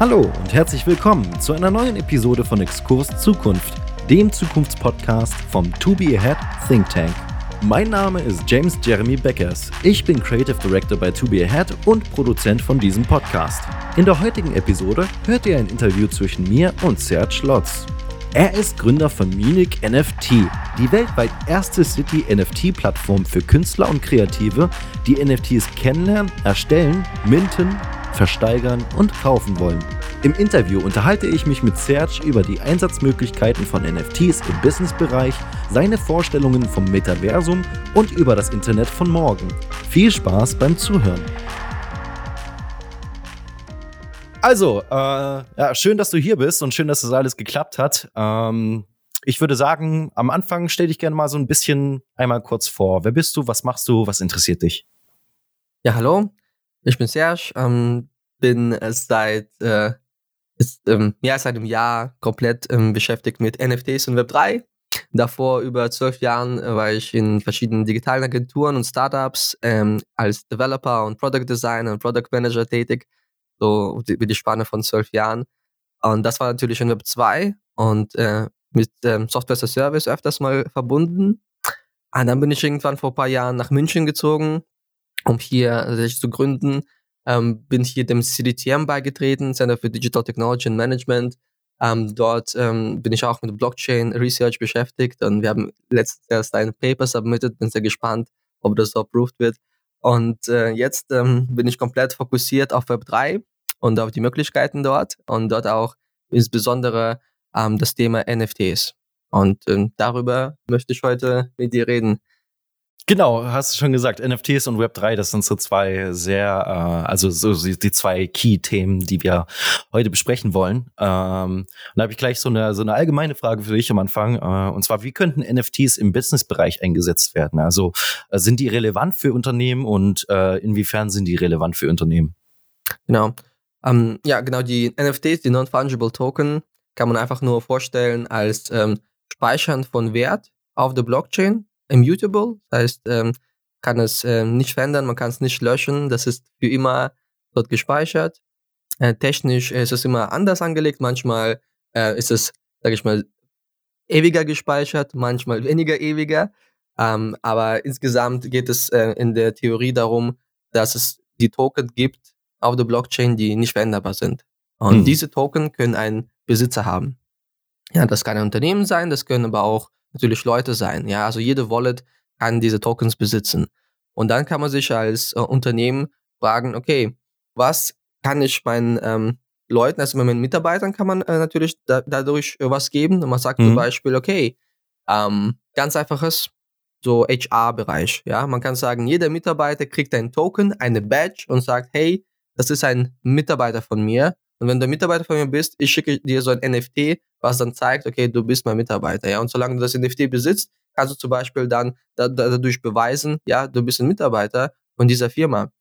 Hallo und herzlich willkommen zu einer neuen Episode von Exkurs Zukunft, dem Zukunftspodcast vom To Be Ahead Think Tank. Mein Name ist James Jeremy Beckers. Ich bin Creative Director bei To Be Ahead und Produzent von diesem Podcast. In der heutigen Episode hört ihr ein Interview zwischen mir und Serge Lotz. Er ist Gründer von Munich NFT, die weltweit erste City-NFT-Plattform für Künstler und Kreative, die NFTs kennenlernen, erstellen, minten, versteigern und kaufen wollen. Im Interview unterhalte ich mich mit Serge über die Einsatzmöglichkeiten von NFTs im Businessbereich, seine Vorstellungen vom Metaversum und über das Internet von morgen. Viel Spaß beim Zuhören. Also, äh, ja, schön, dass du hier bist und schön, dass das alles geklappt hat. Ähm, ich würde sagen, am Anfang stell dich gerne mal so ein bisschen einmal kurz vor. Wer bist du? Was machst du? Was interessiert dich? Ja, hallo. Ich bin Serge. Ähm, bin seit äh, ist, ähm, mehr als einem Jahr komplett ähm, beschäftigt mit NFTs und Web3. Davor über zwölf Jahren äh, war ich in verschiedenen digitalen Agenturen und Startups ähm, als Developer und Product Designer und Product Manager tätig so über die Spanne von zwölf Jahren. Und das war natürlich in Web 2 und äh, mit ähm, Software as a Service öfters mal verbunden. Und dann bin ich irgendwann vor ein paar Jahren nach München gezogen, um hier sich zu gründen. Ähm, bin hier dem CDTM beigetreten, Center for Digital Technology and Management. Ähm, dort ähm, bin ich auch mit Blockchain Research beschäftigt und wir haben letztes erst ein Paper submitted, bin sehr gespannt, ob das so approved wird. Und äh, jetzt ähm, bin ich komplett fokussiert auf Web 3 und auf die Möglichkeiten dort und dort auch insbesondere ähm, das Thema NFTs. Und ähm, darüber möchte ich heute mit dir reden. Genau, hast du schon gesagt, NFTs und Web3, das sind so zwei sehr, äh, also so die zwei Key-Themen, die wir heute besprechen wollen. Ähm, und da habe ich gleich so eine, so eine allgemeine Frage für dich am Anfang. Äh, und zwar, wie könnten NFTs im Business-Bereich eingesetzt werden? Also äh, sind die relevant für Unternehmen und äh, inwiefern sind die relevant für Unternehmen? Genau. Ähm, ja, genau, die NFTs, die Non-Fungible Token, kann man einfach nur vorstellen als ähm, Speichern von Wert auf der Blockchain, immutable, das heißt, ähm, kann es ähm, nicht verändern, man kann es nicht löschen, das ist für immer dort gespeichert. Äh, technisch ist es immer anders angelegt, manchmal äh, ist es, sage ich mal, ewiger gespeichert, manchmal weniger ewiger. Ähm, aber insgesamt geht es äh, in der Theorie darum, dass es die Token gibt, auf der Blockchain, die nicht veränderbar sind. Und mhm. diese Token können einen Besitzer haben. Ja, das kann ein Unternehmen sein, das können aber auch natürlich Leute sein. Ja, also jede Wallet kann diese Tokens besitzen. Und dann kann man sich als äh, Unternehmen fragen, okay, was kann ich meinen ähm, Leuten, also meinen Mitarbeitern kann man äh, natürlich da, dadurch äh, was geben. Und man sagt mhm. zum Beispiel, okay, ähm, ganz einfaches, so HR-Bereich. Ja, man kann sagen, jeder Mitarbeiter kriegt einen Token, eine Badge und sagt, hey, das ist ein Mitarbeiter von mir. Und wenn du Mitarbeiter von mir bist, ich schicke dir so ein NFT, was dann zeigt, okay, du bist mein Mitarbeiter. Ja, und solange du das NFT besitzt, kannst du zum Beispiel dann da, dadurch beweisen, ja, du bist ein Mitarbeiter von dieser Firma.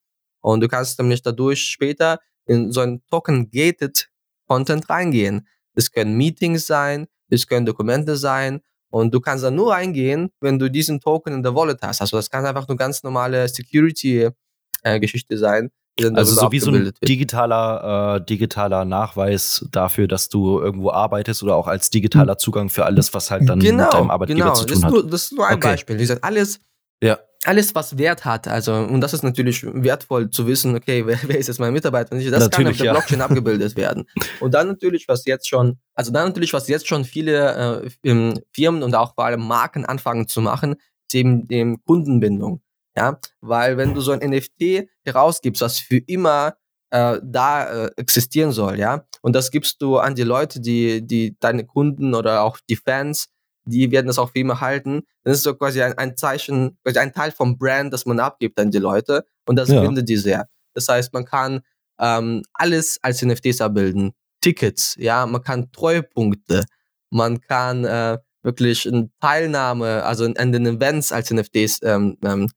Und du kannst nämlich dadurch später in so ein Token-Gated Content reingehen. Das können Meetings sein, das können Dokumente sein und du kannst da nur reingehen, wenn du diesen Token in der Wallet hast. Also das kann einfach nur ganz normale Security-Geschichte äh, sein. Also so wie so ein digitaler, äh, digitaler Nachweis dafür, dass du irgendwo arbeitest oder auch als digitaler. Zugang für alles, was halt dann genau, mit deinem Arbeitgeber genau. zu tun hat. Genau, das ist nur ein okay. Beispiel. Wie gesagt, alles, ja. alles, was Wert hat, also, und das ist natürlich wertvoll zu wissen, okay, wer, wer ist jetzt mein Mitarbeiter? Das natürlich, kann auf der ja. Blockchain abgebildet werden. Und dann natürlich, was jetzt schon, also dann natürlich, was jetzt schon viele äh, Firmen und auch vor allem Marken anfangen zu machen, ist eben die Kundenbindung. Ja, weil wenn du so ein NFT herausgibst, was für immer äh, da äh, existieren soll, ja, und das gibst du an die Leute, die, die deine Kunden oder auch die Fans, die werden das auch für immer halten, dann ist so quasi ein, ein Zeichen, quasi ein Teil vom Brand, das man abgibt an die Leute und das ja. bindet die sehr. Das heißt, man kann ähm, alles als NFTs abbilden. Tickets, ja, man kann Treuepunkte, man kann äh, wirklich eine Teilnahme, also an den Events als NFTs ähm, ähm,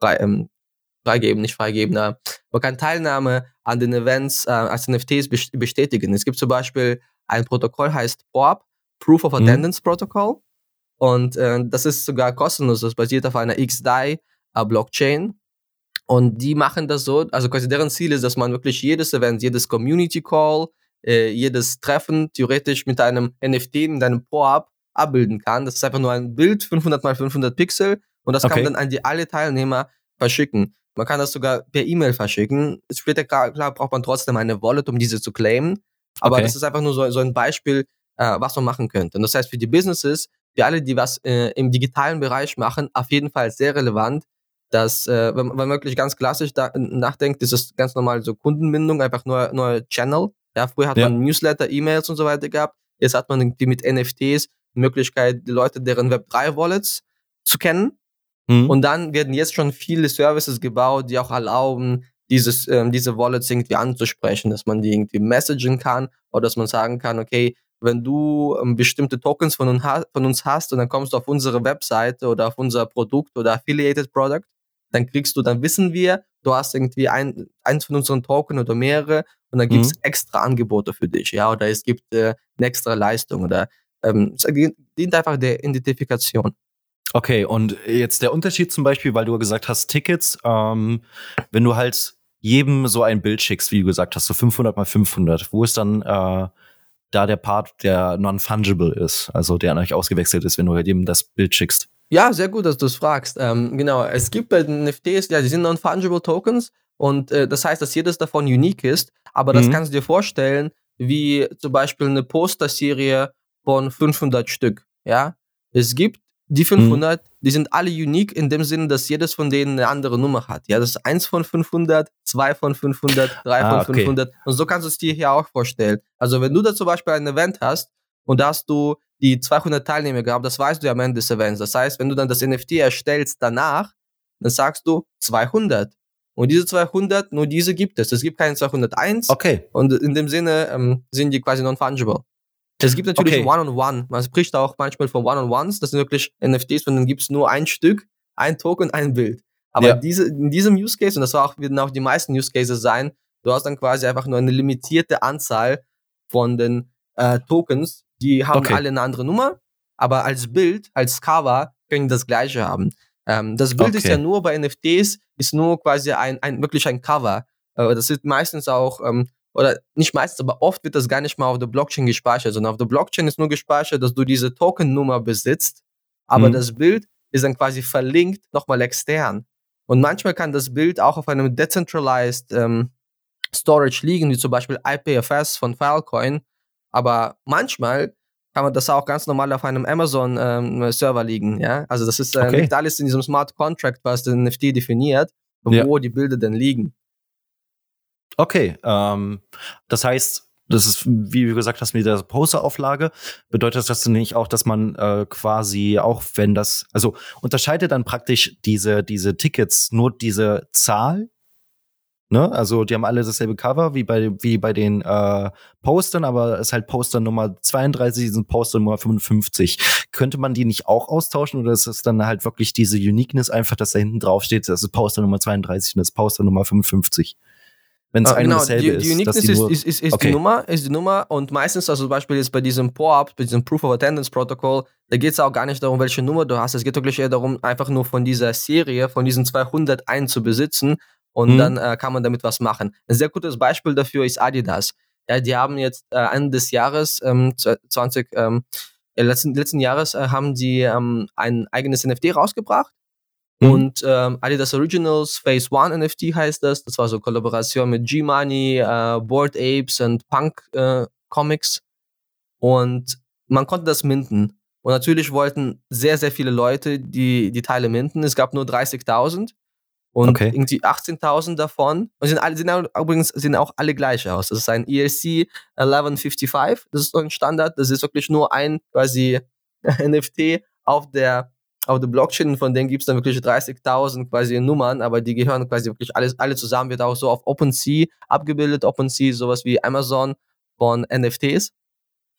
frei, ähm, freigeben, nicht freigeben. Äh, man kann Teilnahme an den Events äh, als NFTs bestätigen. Es gibt zum Beispiel ein Protokoll, heißt POAP, Proof of mhm. Attendance mhm. Protocol. Und äh, das ist sogar kostenlos, das basiert auf einer XDAI äh, Blockchain. Und die machen das so, also quasi deren Ziel ist, dass man wirklich jedes Event, jedes Community Call, äh, jedes Treffen theoretisch mit einem NFT in deinem Pro-App abbilden kann. Das ist einfach nur ein Bild, 500 mal 500 Pixel und das okay. kann man dann an die alle Teilnehmer verschicken. Man kann das sogar per E-Mail verschicken. Später klar, klar, braucht man trotzdem eine Wallet, um diese zu claimen. Aber okay. das ist einfach nur so, so ein Beispiel, äh, was man machen könnte. Und das heißt, für die Businesses, für alle, die was äh, im digitalen Bereich machen, auf jeden Fall sehr relevant, dass, äh, wenn, man wirklich ganz klassisch da, nachdenkt, ist es ganz normal so Kundenbindung, einfach nur, nur Channel. Ja, früher hat ja. man Newsletter, E-Mails und so weiter gehabt. Jetzt hat man irgendwie mit NFTs die Möglichkeit, die Leute deren Web3-Wallets zu kennen. Mhm. Und dann werden jetzt schon viele Services gebaut, die auch erlauben, dieses, ähm, diese Wallets irgendwie anzusprechen, dass man die irgendwie messagen kann oder dass man sagen kann, okay, wenn du ähm, bestimmte Tokens von, uns, von uns hast und dann kommst du auf unsere Webseite oder auf unser Produkt oder Affiliated Product, dann kriegst du, dann wissen wir, du hast irgendwie ein, eins von unseren Token oder mehrere und dann gibt es mhm. extra Angebote für dich, ja, oder es gibt äh, eine extra Leistung oder ähm, es dient einfach der Identifikation. Okay, und jetzt der Unterschied zum Beispiel, weil du gesagt hast, Tickets, ähm, wenn du halt jedem so ein Bild schickst, wie du gesagt hast, so 500 mal 500, wo ist dann äh, da der Part, der non-fungible ist, also der an euch ausgewechselt ist, wenn du halt jedem das Bild schickst? Ja, sehr gut, dass du es fragst. Ähm, genau, es gibt bei den NFTs, ja, die sind non-fungible Tokens und äh, das heißt, dass jedes davon unique ist, aber das mhm. kannst du dir vorstellen, wie zum Beispiel eine Poster-Serie von 500 Stück. Ja, es gibt die 500, mhm. die sind alle unique in dem Sinne, dass jedes von denen eine andere Nummer hat. Ja, das ist eins von 500, zwei von 500, drei ah, von 500 okay. und so kannst du es dir hier auch vorstellen. Also wenn du da zum Beispiel ein Event hast und da hast du die 200 Teilnehmer gehabt, das weißt du ja am Ende des Events. Das heißt, wenn du dann das NFT erstellst danach, dann sagst du 200. Und diese 200, nur diese gibt es. Es gibt keine 201. Okay. Und in dem Sinne ähm, sind die quasi non-fungible. Es gibt natürlich One-on-One. -on -One. Man spricht auch manchmal von One-on-Ones. Das sind wirklich NFTs, von denen gibt es nur ein Stück, ein Token, ein Bild. Aber ja. diese, in diesem Use Case, und das auch, werden auch die meisten Use Cases sein, du hast dann quasi einfach nur eine limitierte Anzahl von den äh, Tokens, die haben okay. alle eine andere Nummer, aber als Bild, als Cover können das gleiche haben. Ähm, das Bild okay. ist ja nur bei NFTs, ist nur quasi ein, ein wirklich ein Cover. Äh, das ist meistens auch ähm, oder nicht meistens, aber oft wird das gar nicht mal auf der Blockchain gespeichert, sondern auf der Blockchain ist nur gespeichert, dass du diese Token-Nummer besitzt, aber mhm. das Bild ist dann quasi verlinkt nochmal extern. Und manchmal kann das Bild auch auf einem decentralized ähm, Storage liegen, wie zum Beispiel IPFS von Filecoin, aber manchmal kann man das auch ganz normal auf einem Amazon-Server ähm, liegen. Ja? Also das ist äh, okay. liegt alles in diesem Smart Contract, was den NFT definiert, wo ja. die Bilder denn liegen. Okay, ähm, das heißt, das ist, wie du gesagt hast, mit der Posterauflage, bedeutet das nicht auch, dass man äh, quasi auch, wenn das, also unterscheidet dann praktisch diese, diese Tickets nur diese Zahl? Ne? Also die haben alle dasselbe Cover wie bei, wie bei den äh, Postern, aber es ist halt Poster Nummer 32, sind Poster Nummer 55. Könnte man die nicht auch austauschen oder ist es dann halt wirklich diese Uniqueness einfach, dass da hinten drauf steht, das ist Poster Nummer 32 und das ist Poster Nummer 55? Wenn es uh, genau, dasselbe die, die Uniqueness ist. Die ist, ist, ist, okay. die Nummer, ist die Nummer und meistens, also zum Beispiel jetzt bei diesem POAP, bei diesem Proof of Attendance Protocol, da geht es auch gar nicht darum, welche Nummer du hast. Es geht wirklich eher darum, einfach nur von dieser Serie, von diesen 200 einen zu besitzen und mhm. dann äh, kann man damit was machen. Ein sehr gutes Beispiel dafür ist Adidas. Ja, die haben jetzt äh, Ende des Jahres ähm, 20, ähm, letzten, letzten Jahres äh, haben die ähm, ein eigenes NFT rausgebracht Mhm. Und ähm, Adidas Originals Phase One NFT heißt das. Das war so Kollaboration mit G-Money, äh, Board Apes und Punk äh, Comics. Und man konnte das minden. Und natürlich wollten sehr, sehr viele Leute die, die Teile minden. Es gab nur 30.000 und okay. irgendwie 18.000 davon. Und sind alle, sind übrigens sehen auch alle gleich aus. Das ist ein ERC 1155. Das ist so ein Standard. Das ist wirklich nur ein quasi NFT auf der auf der Blockchain, von denen gibt es dann wirklich 30.000 quasi Nummern, aber die gehören quasi wirklich alles, alle zusammen, wird auch so auf OpenSea abgebildet. OpenSea ist sowas wie Amazon von NFTs.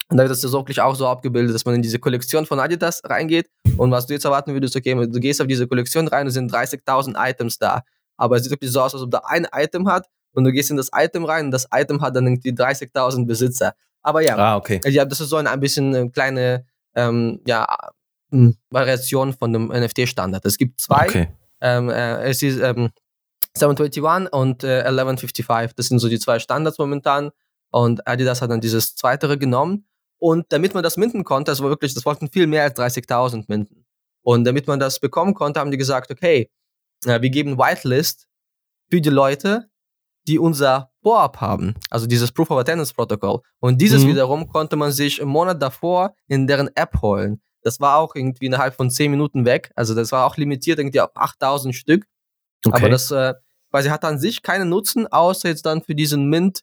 Und da wird das wirklich auch so abgebildet, dass man in diese Kollektion von Adidas reingeht und was du jetzt erwarten würdest, okay, du gehst auf diese Kollektion rein und sind 30.000 Items da. Aber es sieht wirklich so aus, als ob da ein Item hat und du gehst in das Item rein und das Item hat dann irgendwie 30.000 Besitzer. Aber ja, ah, okay. ja, das ist so eine ein bisschen äh, kleine ähm, ja, Variation von dem NFT-Standard. Es gibt zwei. Okay. Ähm, äh, es ist ähm, 721 und äh, 1155. Das sind so die zwei Standards momentan. Und Adidas hat dann dieses zweitere genommen. Und damit man das minden konnte, das war wirklich, das wollten viel mehr als 30.000 minden. Und damit man das bekommen konnte, haben die gesagt, okay, wir geben Whitelist für die Leute, die unser POAP haben, also dieses Proof of Attendance Protocol. Und dieses mhm. wiederum konnte man sich im Monat davor in deren App holen. Das war auch irgendwie innerhalb von 10 Minuten weg. Also das war auch limitiert irgendwie auf 8000 Stück. Okay. Aber das äh, weil sie hat an sich keinen Nutzen, außer jetzt dann für diesen Mint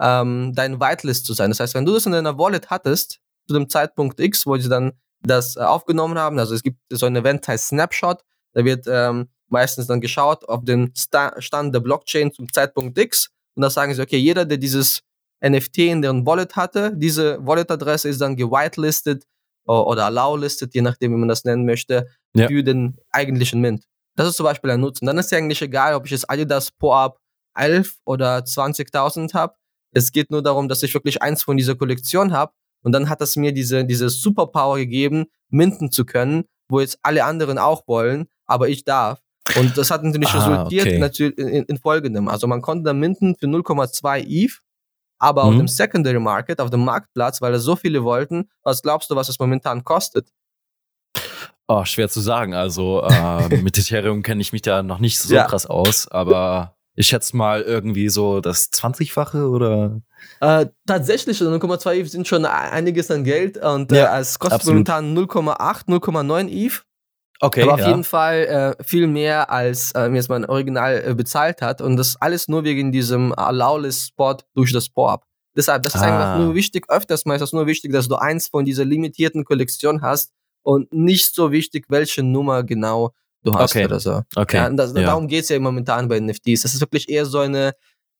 ähm, dein Whitelist zu sein. Das heißt, wenn du das in deiner Wallet hattest, zu dem Zeitpunkt X, wo sie dann das äh, aufgenommen haben, also es gibt so ein Event, heißt Snapshot, da wird ähm, meistens dann geschaut auf den Sta Stand der Blockchain zum Zeitpunkt X und da sagen sie, okay, jeder, der dieses NFT in deren Wallet hatte, diese Wallet-Adresse ist dann gewitelistet oder allow-listed, je nachdem, wie man das nennen möchte, ja. für den eigentlichen Mint. Das ist zum Beispiel ein Nutzen. Dann ist ja eigentlich egal, ob ich jetzt Adidas Pro-Up 11 oder 20.000 habe. Es geht nur darum, dass ich wirklich eins von dieser Kollektion habe. Und dann hat das mir diese, diese Superpower gegeben, minten zu können, wo jetzt alle anderen auch wollen, aber ich darf. Und das hat natürlich ah, resultiert okay. natürlich in, in, folgendem. Also man konnte dann minten für 0,2 ETH, aber mhm. auf dem Secondary Market, auf dem Marktplatz, weil es so viele wollten, was glaubst du, was es momentan kostet? Oh, schwer zu sagen. Also äh, mit Ethereum kenne ich mich da noch nicht so ja. krass aus, aber ich schätze mal irgendwie so das 20-fache oder? Äh, tatsächlich, 0,2 also ETH sind schon einiges an Geld und äh, ja, äh, es kostet absolut. momentan 0,8, 0,9 ETH. Okay. Aber auf ja. jeden Fall äh, viel mehr, als äh, mir jetzt mein Original äh, bezahlt hat. Und das alles nur wegen diesem Allow-List-Spot durch das POAP. Deshalb, das ist ah. einfach nur wichtig, öfters mal ist das nur wichtig, dass du eins von dieser limitierten Kollektion hast, und nicht so wichtig, welche Nummer genau du hast okay. oder so. Okay. Ja, das, ja. Darum geht es ja momentan bei NFTs. Das ist wirklich eher so eine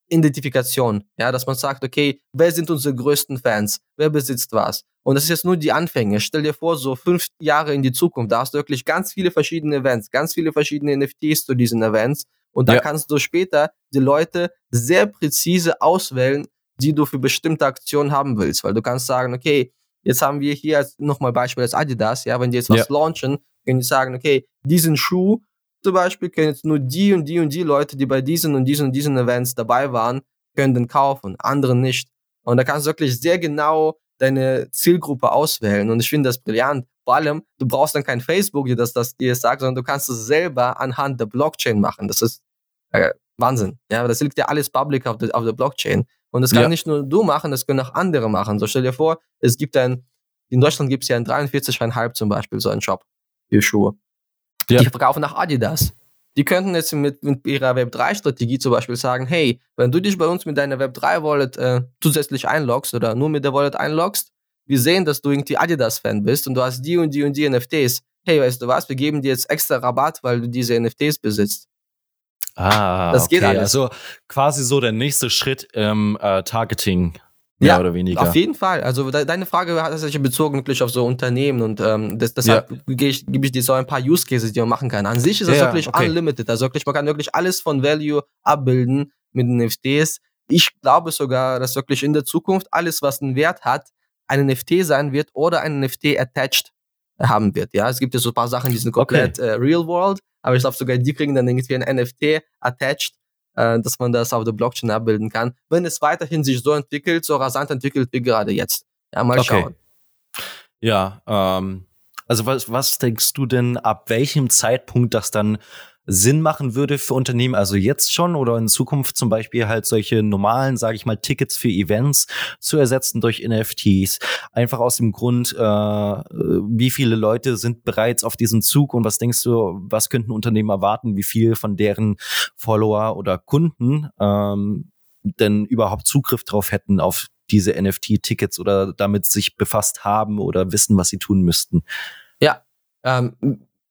Identifikation, ja, dass man sagt, okay, wer sind unsere größten Fans? Wer besitzt was? Und das ist jetzt nur die Anfänge. Stell dir vor, so fünf Jahre in die Zukunft, da hast du wirklich ganz viele verschiedene Events, ganz viele verschiedene NFTs zu diesen Events. Und da ja. kannst du später die Leute sehr präzise auswählen, die du für bestimmte Aktionen haben willst. Weil du kannst sagen, okay, Jetzt haben wir hier nochmal Beispiel als Adidas, ja, wenn die jetzt was ja. launchen, können die sagen, okay, diesen Schuh zum Beispiel können jetzt nur die und die und die Leute, die bei diesen und diesen und diesen Events dabei waren, können den kaufen, andere nicht. Und da kannst du wirklich sehr genau deine Zielgruppe auswählen. Und ich finde das brillant. Vor allem, du brauchst dann kein Facebook, die das, das dir sagt, sondern du kannst es selber anhand der Blockchain machen. Das ist äh, Wahnsinn. Ja, das liegt ja alles public auf der, auf der Blockchain. Und das kann ja. nicht nur du machen, das können auch andere machen. So stell dir vor, es gibt ein, in Deutschland gibt es ja ein 43,5 zum Beispiel so einen Shop für Schuhe. Ja. Die verkaufen nach Adidas. Die könnten jetzt mit, mit ihrer Web3-Strategie zum Beispiel sagen, hey, wenn du dich bei uns mit deiner Web3-Wallet äh, zusätzlich einloggst oder nur mit der Wallet einloggst, wir sehen, dass du irgendwie Adidas-Fan bist und du hast die und die und die NFTs. Hey, weißt du was, wir geben dir jetzt extra Rabatt, weil du diese NFTs besitzt. Ah, das okay. geht alles. Also quasi so der nächste Schritt im äh, Targeting. Mehr ja, oder weniger. Auf jeden Fall. Also de deine Frage hat sich bezogen wirklich auf so Unternehmen und ähm, das, deshalb ja. gebe ich, geb ich dir so ein paar Use Cases, die man machen kann. An sich ist das ja, wirklich okay. unlimited. Also wirklich, man kann wirklich alles von Value abbilden mit den NFTs. Ich glaube sogar, dass wirklich in der Zukunft alles, was einen Wert hat, ein NFT sein wird oder ein NFT attached haben wird. Ja, es gibt ja so ein paar Sachen, die sind komplett okay. äh, Real World aber ich glaube sogar, die kriegen dann irgendwie ein NFT attached, äh, dass man das auf der Blockchain abbilden kann, wenn es weiterhin sich so entwickelt, so rasant entwickelt wie gerade jetzt. Ja, mal okay. schauen. Ja, ähm, also was, was denkst du denn, ab welchem Zeitpunkt das dann Sinn machen würde für Unternehmen, also jetzt schon oder in Zukunft zum Beispiel halt solche normalen, sage ich mal, Tickets für Events zu ersetzen durch NFTs. Einfach aus dem Grund, äh, wie viele Leute sind bereits auf diesem Zug und was denkst du, was könnten Unternehmen erwarten, wie viel von deren Follower oder Kunden ähm, denn überhaupt Zugriff drauf hätten auf diese NFT-Tickets oder damit sich befasst haben oder wissen, was sie tun müssten? Ja, ähm,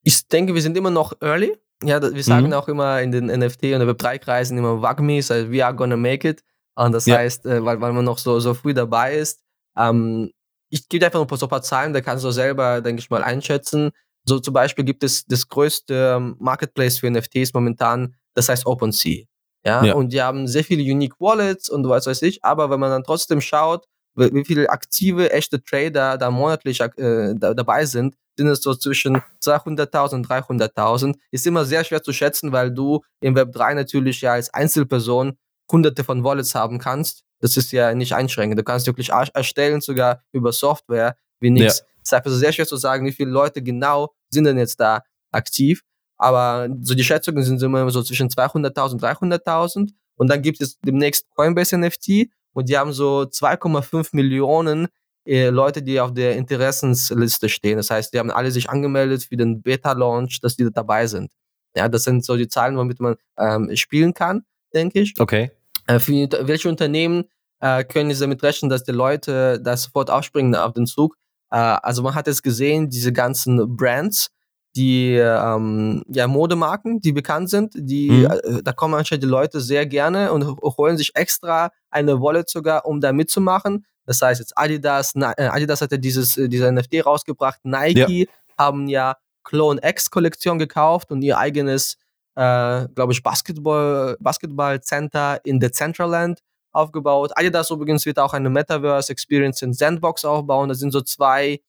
ich denke, wir sind immer noch early. Ja, wir sagen mhm. auch immer in den NFT- und Web3-Kreisen immer WAGMIs, also we are gonna make it. Und das ja. heißt, äh, weil, weil man noch so, so früh dabei ist, ähm, ich gebe einfach noch so ein paar Zahlen, da kannst du selber, denke ich mal, einschätzen. So zum Beispiel gibt es das größte Marketplace für NFTs momentan, das heißt OpenSea. Ja? ja, und die haben sehr viele Unique Wallets und was weiß ich, aber wenn man dann trotzdem schaut, wie viele aktive, echte Trader da monatlich äh, da, dabei sind, sind es so zwischen 200.000 und 300.000. Ist immer sehr schwer zu schätzen, weil du im Web 3 natürlich ja als Einzelperson hunderte von Wallets haben kannst. Das ist ja nicht einschränkend. Du kannst wirklich erstellen, sogar über Software, wie nichts. Ja. Es ist einfach sehr schwer zu sagen, wie viele Leute genau sind denn jetzt da aktiv. Aber so die Schätzungen sind immer so zwischen 200.000 und 300.000. Und dann gibt es demnächst Coinbase NFT und die haben so 2,5 Millionen äh, Leute, die auf der Interessensliste stehen. Das heißt, die haben alle sich angemeldet für den Beta-Launch, dass die dabei sind. Ja, das sind so die Zahlen, womit man ähm, spielen kann, denke ich. Okay. Äh, für welche Unternehmen äh, können Sie damit rechnen, dass die Leute da sofort aufspringen auf den Zug? Äh, also man hat jetzt gesehen, diese ganzen Brands, die ähm, ja, Modemarken, die bekannt sind, die, mhm. äh, da kommen anscheinend die Leute sehr gerne und holen sich extra eine Wallet sogar, um da mitzumachen. Das heißt jetzt Adidas, Na, äh, Adidas hat ja dieses, äh, diese NFT rausgebracht, Nike ja. haben ja Clone X Kollektion gekauft und ihr eigenes, äh, glaube ich, Basketball, Basketball Center in Decentraland aufgebaut. Adidas übrigens wird auch eine Metaverse Experience in Sandbox aufbauen. Das sind so zwei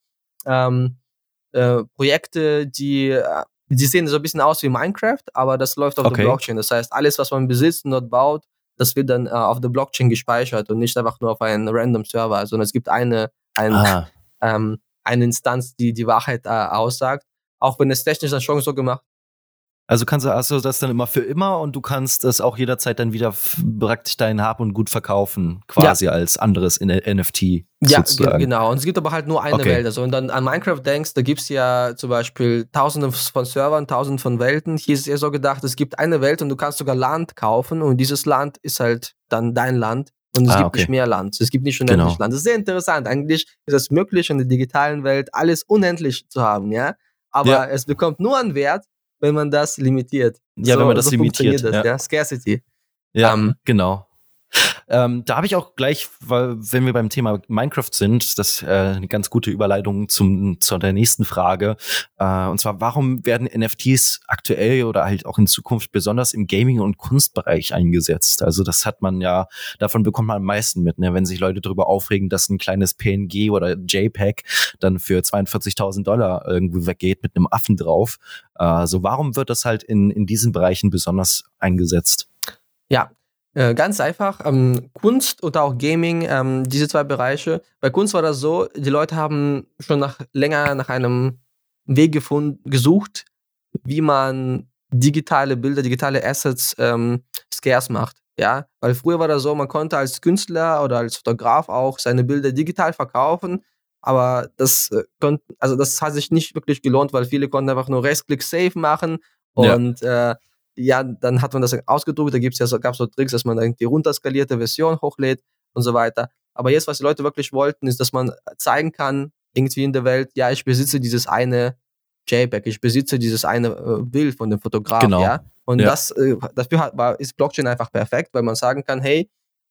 ähm, äh, Projekte, die, äh, die sehen so ein bisschen aus wie Minecraft, aber das läuft auf okay. der Blockchain. Das heißt, alles, was man besitzt und dort baut, das wird dann äh, auf der Blockchain gespeichert und nicht einfach nur auf einen random Server, sondern es gibt eine, ein, ah. ähm, eine Instanz, die die Wahrheit äh, aussagt. Auch wenn es technisch dann schon so gemacht also kannst du hast du das dann immer für immer und du kannst das auch jederzeit dann wieder praktisch dein Hab und Gut verkaufen, quasi ja. als anderes in NFT. Ja, sozusagen. genau. Und es gibt aber halt nur eine okay. Welt. Also wenn du dann an Minecraft denkst, da gibt es ja zum Beispiel tausende von Servern, tausende von Welten. Hier ist es eher so gedacht, es gibt eine Welt und du kannst sogar Land kaufen und dieses Land ist halt dann dein Land. Und es ah, gibt okay. nicht mehr Land. Es gibt nicht unendlich genau. Land. Das ist sehr interessant. Eigentlich ist es möglich, in der digitalen Welt alles unendlich zu haben, ja. Aber ja. es bekommt nur einen Wert, wenn man das limitiert. Ja, so, wenn man das so limitiert. Das, ja. ja. Scarcity. Ja, um, ähm, genau. Ähm, da habe ich auch gleich, weil wenn wir beim Thema Minecraft sind, das äh, eine ganz gute Überleitung zum zu der nächsten Frage. Äh, und zwar, warum werden NFTs aktuell oder halt auch in Zukunft besonders im Gaming- und Kunstbereich eingesetzt? Also das hat man ja, davon bekommt man am meisten mit, ne? wenn sich Leute darüber aufregen, dass ein kleines PNG oder JPEG dann für 42.000 Dollar irgendwo weggeht mit einem Affen drauf. Äh, so also warum wird das halt in, in diesen Bereichen besonders eingesetzt? Ja, äh, ganz einfach, ähm, Kunst und auch Gaming, ähm, diese zwei Bereiche. Bei Kunst war das so, die Leute haben schon nach, länger nach einem Weg gefunden, gesucht, wie man digitale Bilder, digitale Assets ähm, scarce macht. Ja, weil früher war das so, man konnte als Künstler oder als Fotograf auch seine Bilder digital verkaufen, aber das, äh, also das hat sich nicht wirklich gelohnt, weil viele konnten einfach nur Rechtsklick Save machen und ja. äh, ja, dann hat man das ausgedruckt, da gibt's ja so, gab so Tricks, dass man dann die runterskalierte Version hochlädt und so weiter. Aber jetzt, was die Leute wirklich wollten, ist, dass man zeigen kann, irgendwie in der Welt, ja, ich besitze dieses eine JPEG, ich besitze dieses eine äh, Bild von dem Fotograf, genau. ja. Und ja. das, äh, dafür hat, war, ist Blockchain einfach perfekt, weil man sagen kann, hey,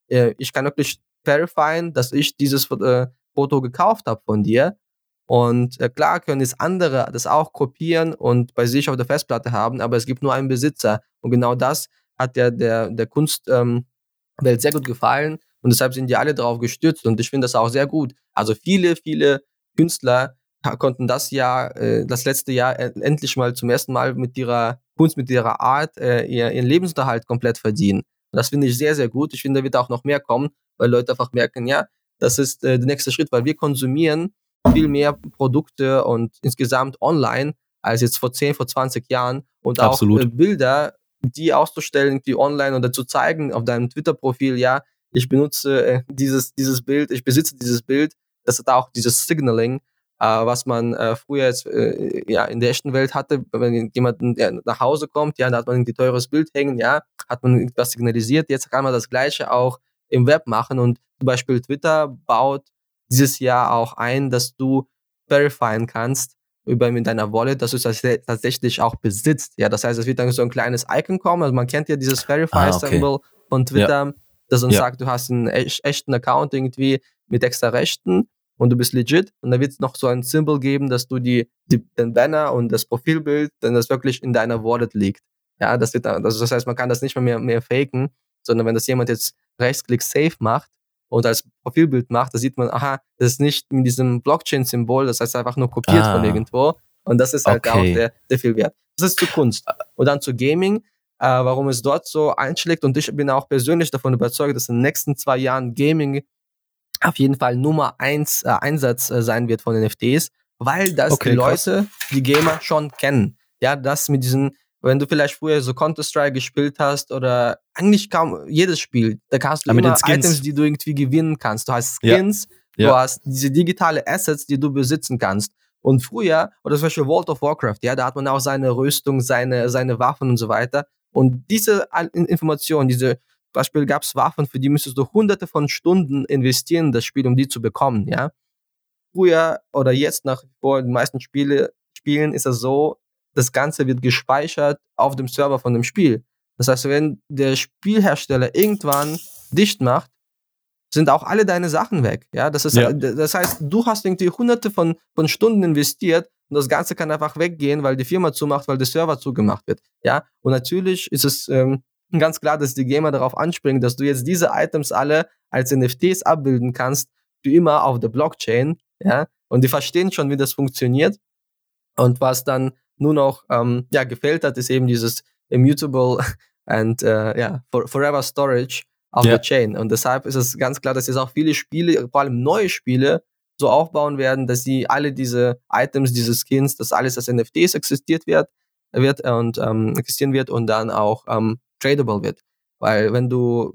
äh, ich kann wirklich verifieren, dass ich dieses äh, Foto gekauft habe von dir und äh, klar können jetzt andere das auch kopieren und bei sich auf der Festplatte haben, aber es gibt nur einen Besitzer. Und genau das hat der, der, der Kunstwelt ähm, sehr gut gefallen. Und deshalb sind die alle darauf gestürzt. Und ich finde das auch sehr gut. Also viele, viele Künstler konnten das Jahr, äh, das letzte Jahr endlich mal zum ersten Mal mit ihrer Kunst, mit ihrer Art äh, ihren Lebensunterhalt komplett verdienen. Und das finde ich sehr, sehr gut. Ich finde, da wird auch noch mehr kommen, weil Leute einfach merken, ja, das ist äh, der nächste Schritt, weil wir konsumieren viel mehr Produkte und insgesamt online als jetzt vor 10, vor 20 Jahren. Und auch Absolut. Äh, Bilder, die auszustellen, die online oder zu zeigen auf deinem Twitter-Profil, ja, ich benutze äh, dieses, dieses Bild, ich besitze dieses Bild, das hat auch dieses Signaling, äh, was man äh, früher jetzt äh, ja in der echten Welt hatte, wenn jemand nach Hause kommt, ja, da hat man ein teures Bild hängen, ja, hat man etwas signalisiert, jetzt kann man das gleiche auch im Web machen. Und zum Beispiel Twitter baut dieses Jahr auch ein, dass du verifieren kannst über mit deiner Wallet, dass du es tatsächlich auch besitzt. Ja, das heißt, es wird dann so ein kleines Icon kommen. Also man kennt ja dieses Verify-Symbol ah, okay. von Twitter, ja. das uns ja. sagt, du hast einen echten Account irgendwie mit extra Rechten und du bist legit. Und dann wird es noch so ein Symbol geben, dass du die, die, den Banner und das Profilbild, dann das wirklich in deiner Wallet liegt. Ja, das wird dann, also das heißt, man kann das nicht mehr, mehr faken, sondern wenn das jemand jetzt Rechtsklick safe macht, und als Profilbild macht, da sieht man, aha, das ist nicht mit diesem Blockchain-Symbol, das heißt einfach nur kopiert ah. von irgendwo. Und das ist halt okay. auch der, der viel wert. Das ist zu Kunst. Und dann zu Gaming. äh, warum es dort so einschlägt. Und ich bin auch persönlich davon überzeugt, dass in den nächsten zwei Jahren Gaming auf jeden Fall Nummer eins äh, Einsatz äh, sein wird von NFTs, weil das okay, die Leute, krass. die Gamer schon kennen. Ja, das mit diesen, wenn du vielleicht früher so Counter-Strike gespielt hast oder eigentlich kaum jedes Spiel, da hast du ja, immer Items, die du irgendwie gewinnen kannst. Du hast Skins, ja. du hast diese digitale Assets, die du besitzen kannst. Und früher, oder zum Beispiel World of Warcraft, ja, da hat man auch seine Rüstung, seine, seine Waffen und so weiter. Und diese Informationen, diese Beispiel gab es Waffen, für die müsstest du hunderte von Stunden investieren in das Spiel, um die zu bekommen, ja. Früher oder jetzt nach vor den meisten Spiele, Spielen ist es so, das Ganze wird gespeichert auf dem Server von dem Spiel. Das heißt, wenn der Spielhersteller irgendwann dicht macht, sind auch alle deine Sachen weg. Ja, das ist, ja. das heißt, du hast irgendwie hunderte von, von Stunden investiert und das Ganze kann einfach weggehen, weil die Firma zumacht, weil der Server zugemacht wird. Ja, und natürlich ist es ähm, ganz klar, dass die Gamer darauf anspringen, dass du jetzt diese Items alle als NFTs abbilden kannst, für immer auf der Blockchain. Ja, und die verstehen schon, wie das funktioniert. Und was dann nur noch ähm, ja, gefällt hat, ist eben dieses immutable and uh, ja, for, forever storage auf ja. der Chain. Und deshalb ist es ganz klar, dass jetzt auch viele Spiele, vor allem neue Spiele, so aufbauen werden, dass sie alle diese Items, diese Skins, dass alles als NFTs existiert wird, wird und ähm, existieren wird und dann auch ähm, tradable wird. Weil wenn du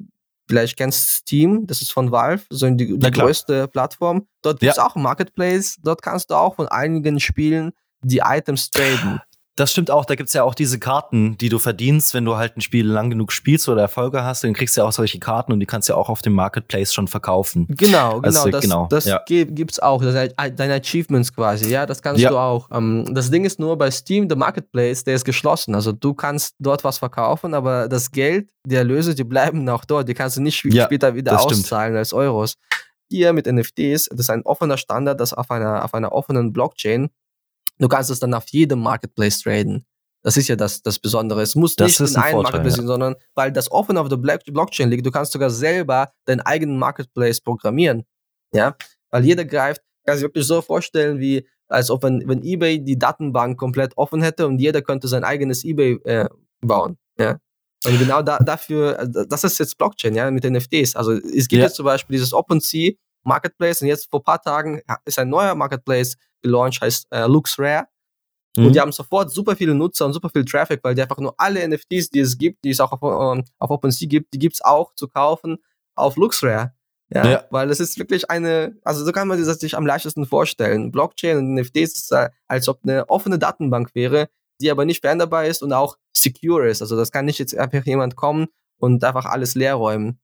vielleicht kennst Steam, das ist von Valve, so die, die größte Plattform, dort gibt es ja. auch Marketplace, dort kannst du auch von einigen Spielen die Items traden. Das stimmt auch, da gibt's ja auch diese Karten, die du verdienst, wenn du halt ein Spiel lang genug spielst oder Erfolge hast, dann kriegst du ja auch solche Karten und die kannst du ja auch auf dem Marketplace schon verkaufen. Genau, genau, also, das, genau, das ja. gibt's auch, das deine Achievements quasi, ja, das kannst ja. du auch. Ähm, das Ding ist nur bei Steam, der Marketplace, der ist geschlossen, also du kannst dort was verkaufen, aber das Geld, die Erlöse, die bleiben auch dort, die kannst du nicht ja, später wieder auszahlen stimmt. als Euros. Hier mit NFTs, das ist ein offener Standard, das auf einer, auf einer offenen Blockchain Du kannst es dann auf jedem Marketplace traden. Das ist ja das, das Besondere. Es muss das nicht in einem Marketplace sein, ja. sondern weil das offen auf der Blockchain liegt, du kannst sogar selber deinen eigenen Marketplace programmieren. Ja, weil jeder greift, kann sich wirklich so vorstellen, wie als ob wenn, wenn eBay die Datenbank komplett offen hätte und jeder könnte sein eigenes eBay äh, bauen. Ja. Und genau da, dafür, äh, das ist jetzt Blockchain, ja, mit NFTs. Also es gibt ja. jetzt zum Beispiel dieses OpenSea Marketplace und jetzt vor ein paar Tagen ist ein neuer Marketplace gelauncht, heißt äh, Lux Rare. Mhm. Und die haben sofort super viele Nutzer und super viel Traffic, weil die einfach nur alle NFTs, die es gibt, die es auch auf, ähm, auf OpenSea gibt, die gibt es auch zu kaufen auf LuxRare. Ja, ja, weil es ist wirklich eine, also so kann man sich das am leichtesten vorstellen. Blockchain und NFTs ist, äh, als ob eine offene Datenbank wäre, die aber nicht veränderbar ist und auch secure ist. Also das kann nicht jetzt einfach jemand kommen und einfach alles leer räumen.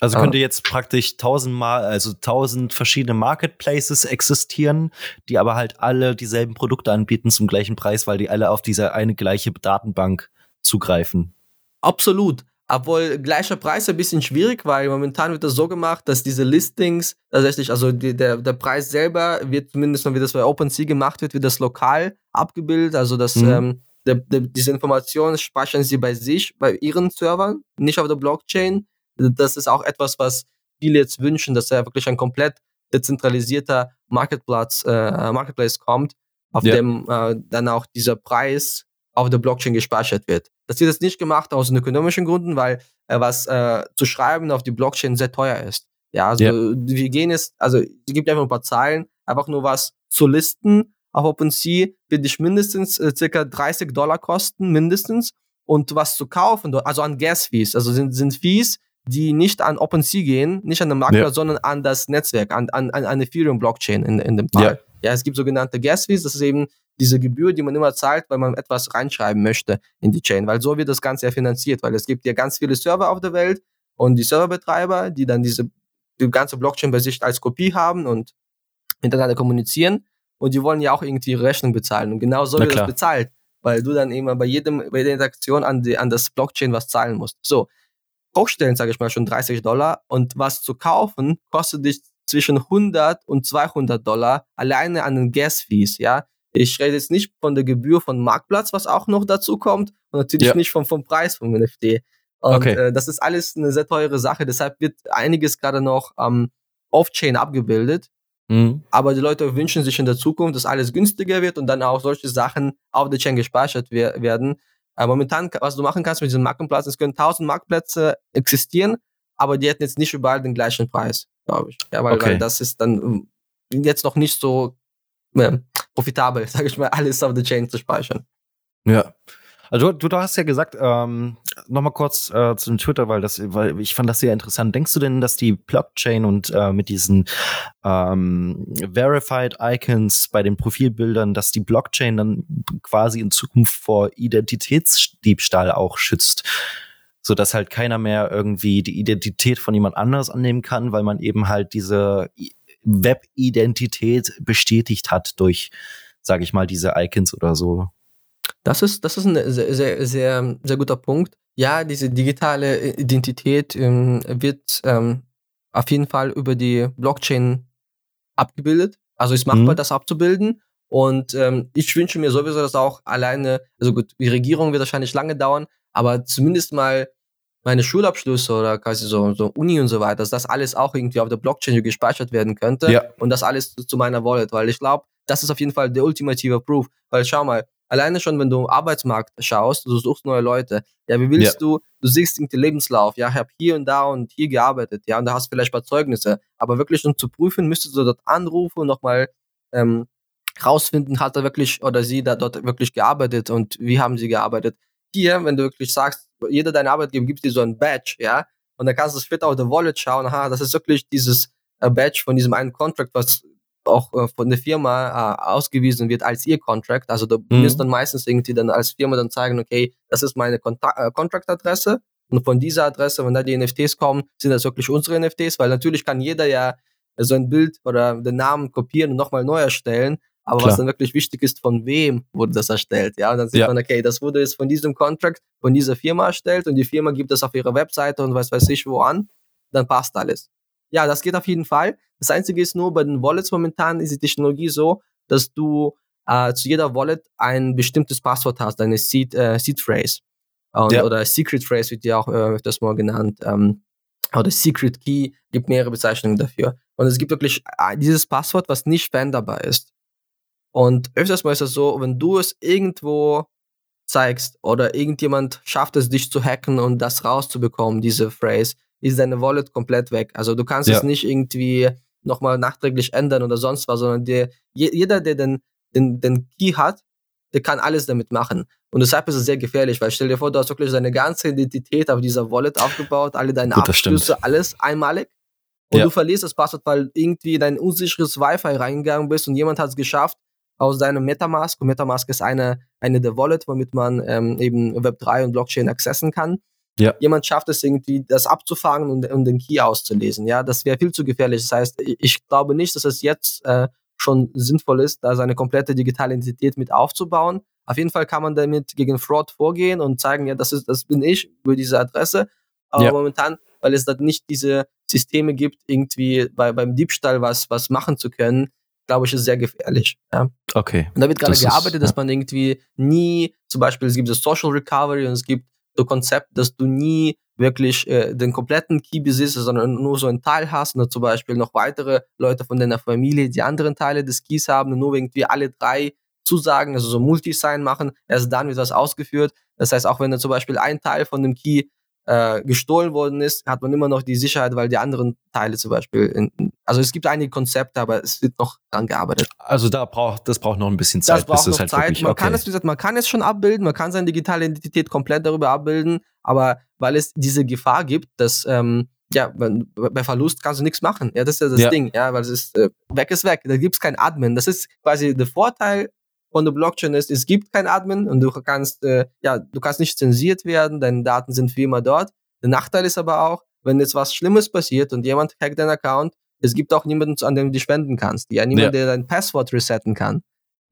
Also könnte jetzt praktisch tausendmal, also tausend verschiedene Marketplaces existieren, die aber halt alle dieselben Produkte anbieten zum gleichen Preis, weil die alle auf diese eine gleiche Datenbank zugreifen. Absolut. Obwohl gleicher Preis ein bisschen schwierig, weil momentan wird das so gemacht, dass diese Listings tatsächlich, also die, der, der Preis selber wird zumindest, wie das bei OpenSea gemacht wird, wird das lokal abgebildet. Also dass mhm. ähm, der, der, diese Informationen speichern sie bei sich, bei ihren Servern, nicht auf der Blockchain das ist auch etwas, was viele jetzt wünschen, dass er wirklich ein komplett dezentralisierter Marketplatz, äh, Marketplace kommt, auf ja. dem äh, dann auch dieser Preis auf der Blockchain gespeichert wird. Das wird jetzt nicht gemacht aus ökonomischen Gründen, weil äh, was äh, zu schreiben auf die Blockchain sehr teuer ist. Ja, also ja. wir gehen jetzt, also es gibt einfach ein paar Zahlen, einfach nur was zu listen auf OpenSea wird dich mindestens äh, circa 30 Dollar kosten, mindestens. Und was zu kaufen, also an Gas-Fees, also sind, sind Fees, die nicht an OpenSea gehen, nicht an den Makler, ja. sondern an das Netzwerk, an, an, an eine Ethereum-Blockchain in, in dem Fall. Ja. ja, es gibt sogenannte Gas Fees, das ist eben diese Gebühr, die man immer zahlt, weil man etwas reinschreiben möchte in die Chain, weil so wird das Ganze ja finanziert, weil es gibt ja ganz viele Server auf der Welt und die Serverbetreiber, die dann diese die ganze Blockchain bei sich als Kopie haben und miteinander kommunizieren und die wollen ja auch irgendwie ihre Rechnung bezahlen und genau so wird das bezahlt, weil du dann immer bei jedem bei der Interaktion an die an das Blockchain was zahlen musst. So, hochstellen, sage ich mal, schon 30 Dollar und was zu kaufen kostet dich zwischen 100 und 200 Dollar alleine an den Gas-Fees, ja. Ich rede jetzt nicht von der Gebühr von Marktplatz, was auch noch dazu kommt und natürlich ja. nicht vom, vom Preis vom NFT. Und okay. äh, das ist alles eine sehr teure Sache, deshalb wird einiges gerade noch ähm, off-chain abgebildet. Mhm. Aber die Leute wünschen sich in der Zukunft, dass alles günstiger wird und dann auch solche Sachen auf der Chain gespeichert werden, Äh, momentan, was du machen kannst mit diesem Marktplatz, es können tausend Marktplätze existieren, aber die hätten jetzt nicht überall den gleichen Preis, glaube ich. Ja, weil, okay. weil das ist dann ähm, jetzt noch nicht so äh, profitabel, sage ich mal, alles auf der Chain zu speichern. Ja. Also du, du hast ja gesagt, ähm, nochmal kurz äh, zu Twitter, weil das, weil ich fand das sehr interessant. Denkst du denn, dass die Blockchain und äh, mit diesen ähm, Verified Icons bei den Profilbildern, dass die Blockchain dann quasi in Zukunft vor Identitätsdiebstahl auch schützt? so dass halt keiner mehr irgendwie die Identität von jemand anderes annehmen kann, weil man eben halt diese Web-Identität bestätigt hat durch, sage ich mal, diese Icons oder so. Das ist, das ist ein sehr, sehr, sehr, sehr guter Punkt. Ja, diese digitale Identität ähm, wird ähm, auf jeden Fall über die Blockchain abgebildet. Also ist machbar, mhm. das abzubilden. Und ähm, ich wünsche mir sowieso, dass auch alleine, also gut, die Regierung wird wahrscheinlich lange dauern, aber zumindest mal meine Schulabschlüsse oder quasi so, so Uni und so weiter, dass das alles auch irgendwie auf der Blockchain gespeichert werden könnte ja. und das alles zu, zu meiner Wallet, weil ich glaube, das ist auf jeden Fall der ultimative Proof, weil schau mal, alleine schon, wenn du Arbeitsmarkt schaust, du suchst neue Leute, ja, wie willst ja. du, du siehst irgendwie Lebenslauf, ja, ich habe hier und da und hier gearbeitet, ja, und da hast vielleicht ein paar Zeugnisse, aber wirklich um zu prüfen, müsstest du dort anrufen und nochmal ähm, rausfinden, hat er wirklich oder sie da dort wirklich gearbeitet und wie haben sie gearbeitet. Hier, wenn du wirklich sagst, jeder deiner Arbeitgeber gibt dir so ein Badge, ja, und dann kannst du später auf der Wallet schauen, aha, das ist wirklich dieses äh, Badge von diesem einen Contract, was auch äh, von der Firma äh, ausgewiesen wird als ihr Contract. Also du mhm. wirst dann meistens irgendwie dann als Firma dann zeigen, okay, das ist meine äh, Contract-Adresse und von dieser Adresse, wenn da die NFTs kommen, sind das wirklich unsere NFTs, weil natürlich kann jeder ja so ein Bild oder den Namen kopieren und nochmal neu erstellen. Aber Klar. was dann wirklich wichtig ist, von wem wurde das erstellt? Ja, und dann sieht ja. man, okay, das wurde jetzt von diesem Contract, von dieser Firma erstellt und die Firma gibt das auf ihrer Webseite und was weiß ich wo an, dann passt alles. Ja, das geht auf jeden Fall. Das Einzige ist nur, bei den Wallets momentan ist die Technologie so, dass du äh, zu jeder Wallet ein bestimmtes Passwort hast, eine Seed, äh, Seed Phrase. Und, ja. Oder Secret Phrase wird ja auch äh, das mal genannt. Ähm, oder Secret Key, gibt mehrere Bezeichnungen dafür. Und es gibt wirklich äh, dieses Passwort, was nicht veränderbar ist. Und öfters mal ist es so, wenn du es irgendwo zeigst oder irgendjemand schafft es, dich zu hacken und das rauszubekommen, diese Phrase, ist deine Wallet komplett weg. Also du kannst ja. es nicht irgendwie nochmal nachträglich ändern oder sonst was, sondern der, jeder, der den, den, den Key hat, der kann alles damit machen. Und deshalb ist es sehr gefährlich, weil stell dir vor, du hast wirklich deine ganze Identität auf dieser Wallet aufgebaut, alle deine Gut, Abschlüsse, alles einmalig. Und ja. du verlierst das Passwort, weil irgendwie in dein unsicheres Wi-Fi reingegangen bist und jemand hat es geschafft, aus deinem Metamask. Und Metamask ist eine, eine der Wallet, womit man ähm, eben Web3 und Blockchain accessen kann. Ja. Jemand schafft es irgendwie, das abzufangen und, und den Key auszulesen. Ja, das wäre viel zu gefährlich. Das heißt, ich glaube nicht, dass es jetzt äh, schon sinnvoll ist, da seine komplette digitale Identität mit aufzubauen. Auf jeden Fall kann man damit gegen Fraud vorgehen und zeigen, ja, das ist, das bin ich über diese Adresse. Aber ja. momentan, weil es da nicht diese Systeme gibt, irgendwie bei, beim Diebstahl was, was machen zu können, glaube ich, ist sehr gefährlich. Ja. Okay. Und da wird gerade gearbeitet, ist, dass man irgendwie nie, zum Beispiel, es gibt das Social Recovery und es gibt so Konzept, dass du nie wirklich äh, den kompletten Key besitzt, sondern nur so einen Teil hast und zum Beispiel noch weitere Leute von deiner Familie, die anderen Teile des Keys haben und nur irgendwie alle drei Zusagen, also so Multisign machen, erst dann wird das ausgeführt. Das heißt, auch wenn da zum Beispiel ein Teil von dem Key äh, gestohlen worden ist, hat man immer noch die Sicherheit, weil die anderen Teile zum Beispiel, in, also es gibt einige Konzepte, aber es wird noch dran gearbeitet. Also da braucht, das braucht noch ein bisschen Zeit. Das braucht noch halt Zeit. Wirklich, man okay. kann es, wie gesagt, man kann es schon abbilden, man kann seine digitale Identität komplett darüber abbilden, aber weil es diese Gefahr gibt, dass ähm, ja, bei Verlust kannst du nichts machen. Ja, das ist ja das ja. Ding, ja, weil es ist äh, weg ist weg. Da gibt es kein Admin. Das ist quasi der Vorteil von der Blockchain ist, es gibt kein Admin und du kannst, äh, ja, du kannst nicht zensiert werden, deine Daten sind wie immer dort. Der Nachteil ist aber auch, wenn jetzt was Schlimmes passiert und jemand hackt deinen Account, es gibt auch niemanden, an dem du spenden kannst. Ja, niemand, ja. der dein Passwort resetten kann.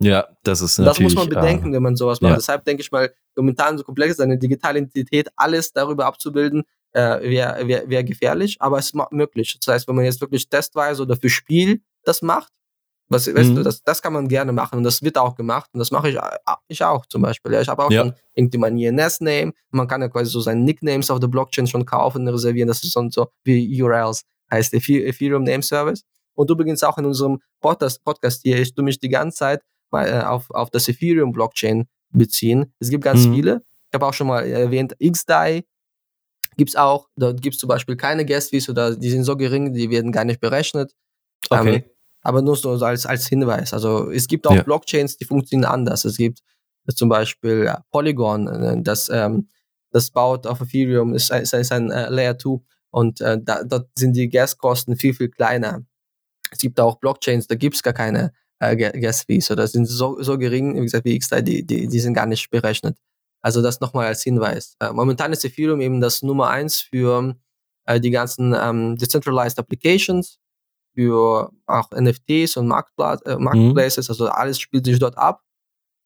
Ja, das ist natürlich. Das muss man bedenken, äh, wenn man sowas macht. Ja. Deshalb denke ich mal, momentan so komplex ist, eine digitale Identität, alles darüber abzubilden, äh, wäre wär, wär gefährlich, aber es ist möglich. Das heißt, wenn man jetzt wirklich testweise oder für Spiel das macht, was, mhm. weißt du, mhm. das, das kann man gerne machen und das wird auch gemacht und das mache ich, äh, ich auch zum Beispiel. Ja, ich habe auch ja. schon irgendwie mein INS-Name. Man kann ja quasi so seine Nicknames auf der Blockchain schon kaufen und reservieren. Das ist so, so wie URLs, heißt Ethereum Name Service. Und du beginnst auch in unserem Podcast, Podcast hier, ich tue mich die ganze Zeit mal, äh, auf, auf das Ethereum Blockchain beziehen. Es gibt ganz mhm. viele Ich habe auch schon mal erwähnt, XDAI gibt es auch. Dort gibt es zum Beispiel keine Gas Fees oder die sind so gering, die werden gar nicht berechnet. Okay. Ähm, aber nur so als, als Hinweis. Also es gibt auch Ja. Blockchains, die funktionieren anders. Es gibt zum Beispiel äh, Polygon, äh, das, ähm, das baut auf Ethereum, ist, ein- ist, ein- ist ein äh, Layer 2 und äh, da, dort sind die Gaskosten viel, viel kleiner. Es gibt auch Blockchains, da gibt es gar keine äh, Ga- Gas-Fees oder sind so, so gering, wie gesagt, wie XDAI, die, die, die sind gar nicht berechnet. Also das nochmal als Hinweis. Äh, momentan ist Ethereum eben das Nummer eins für äh, die ganzen ähm, Decentralized Applications, für auch NFTs und Marktpla äh, Marketplaces, also alles spielt sich dort ab,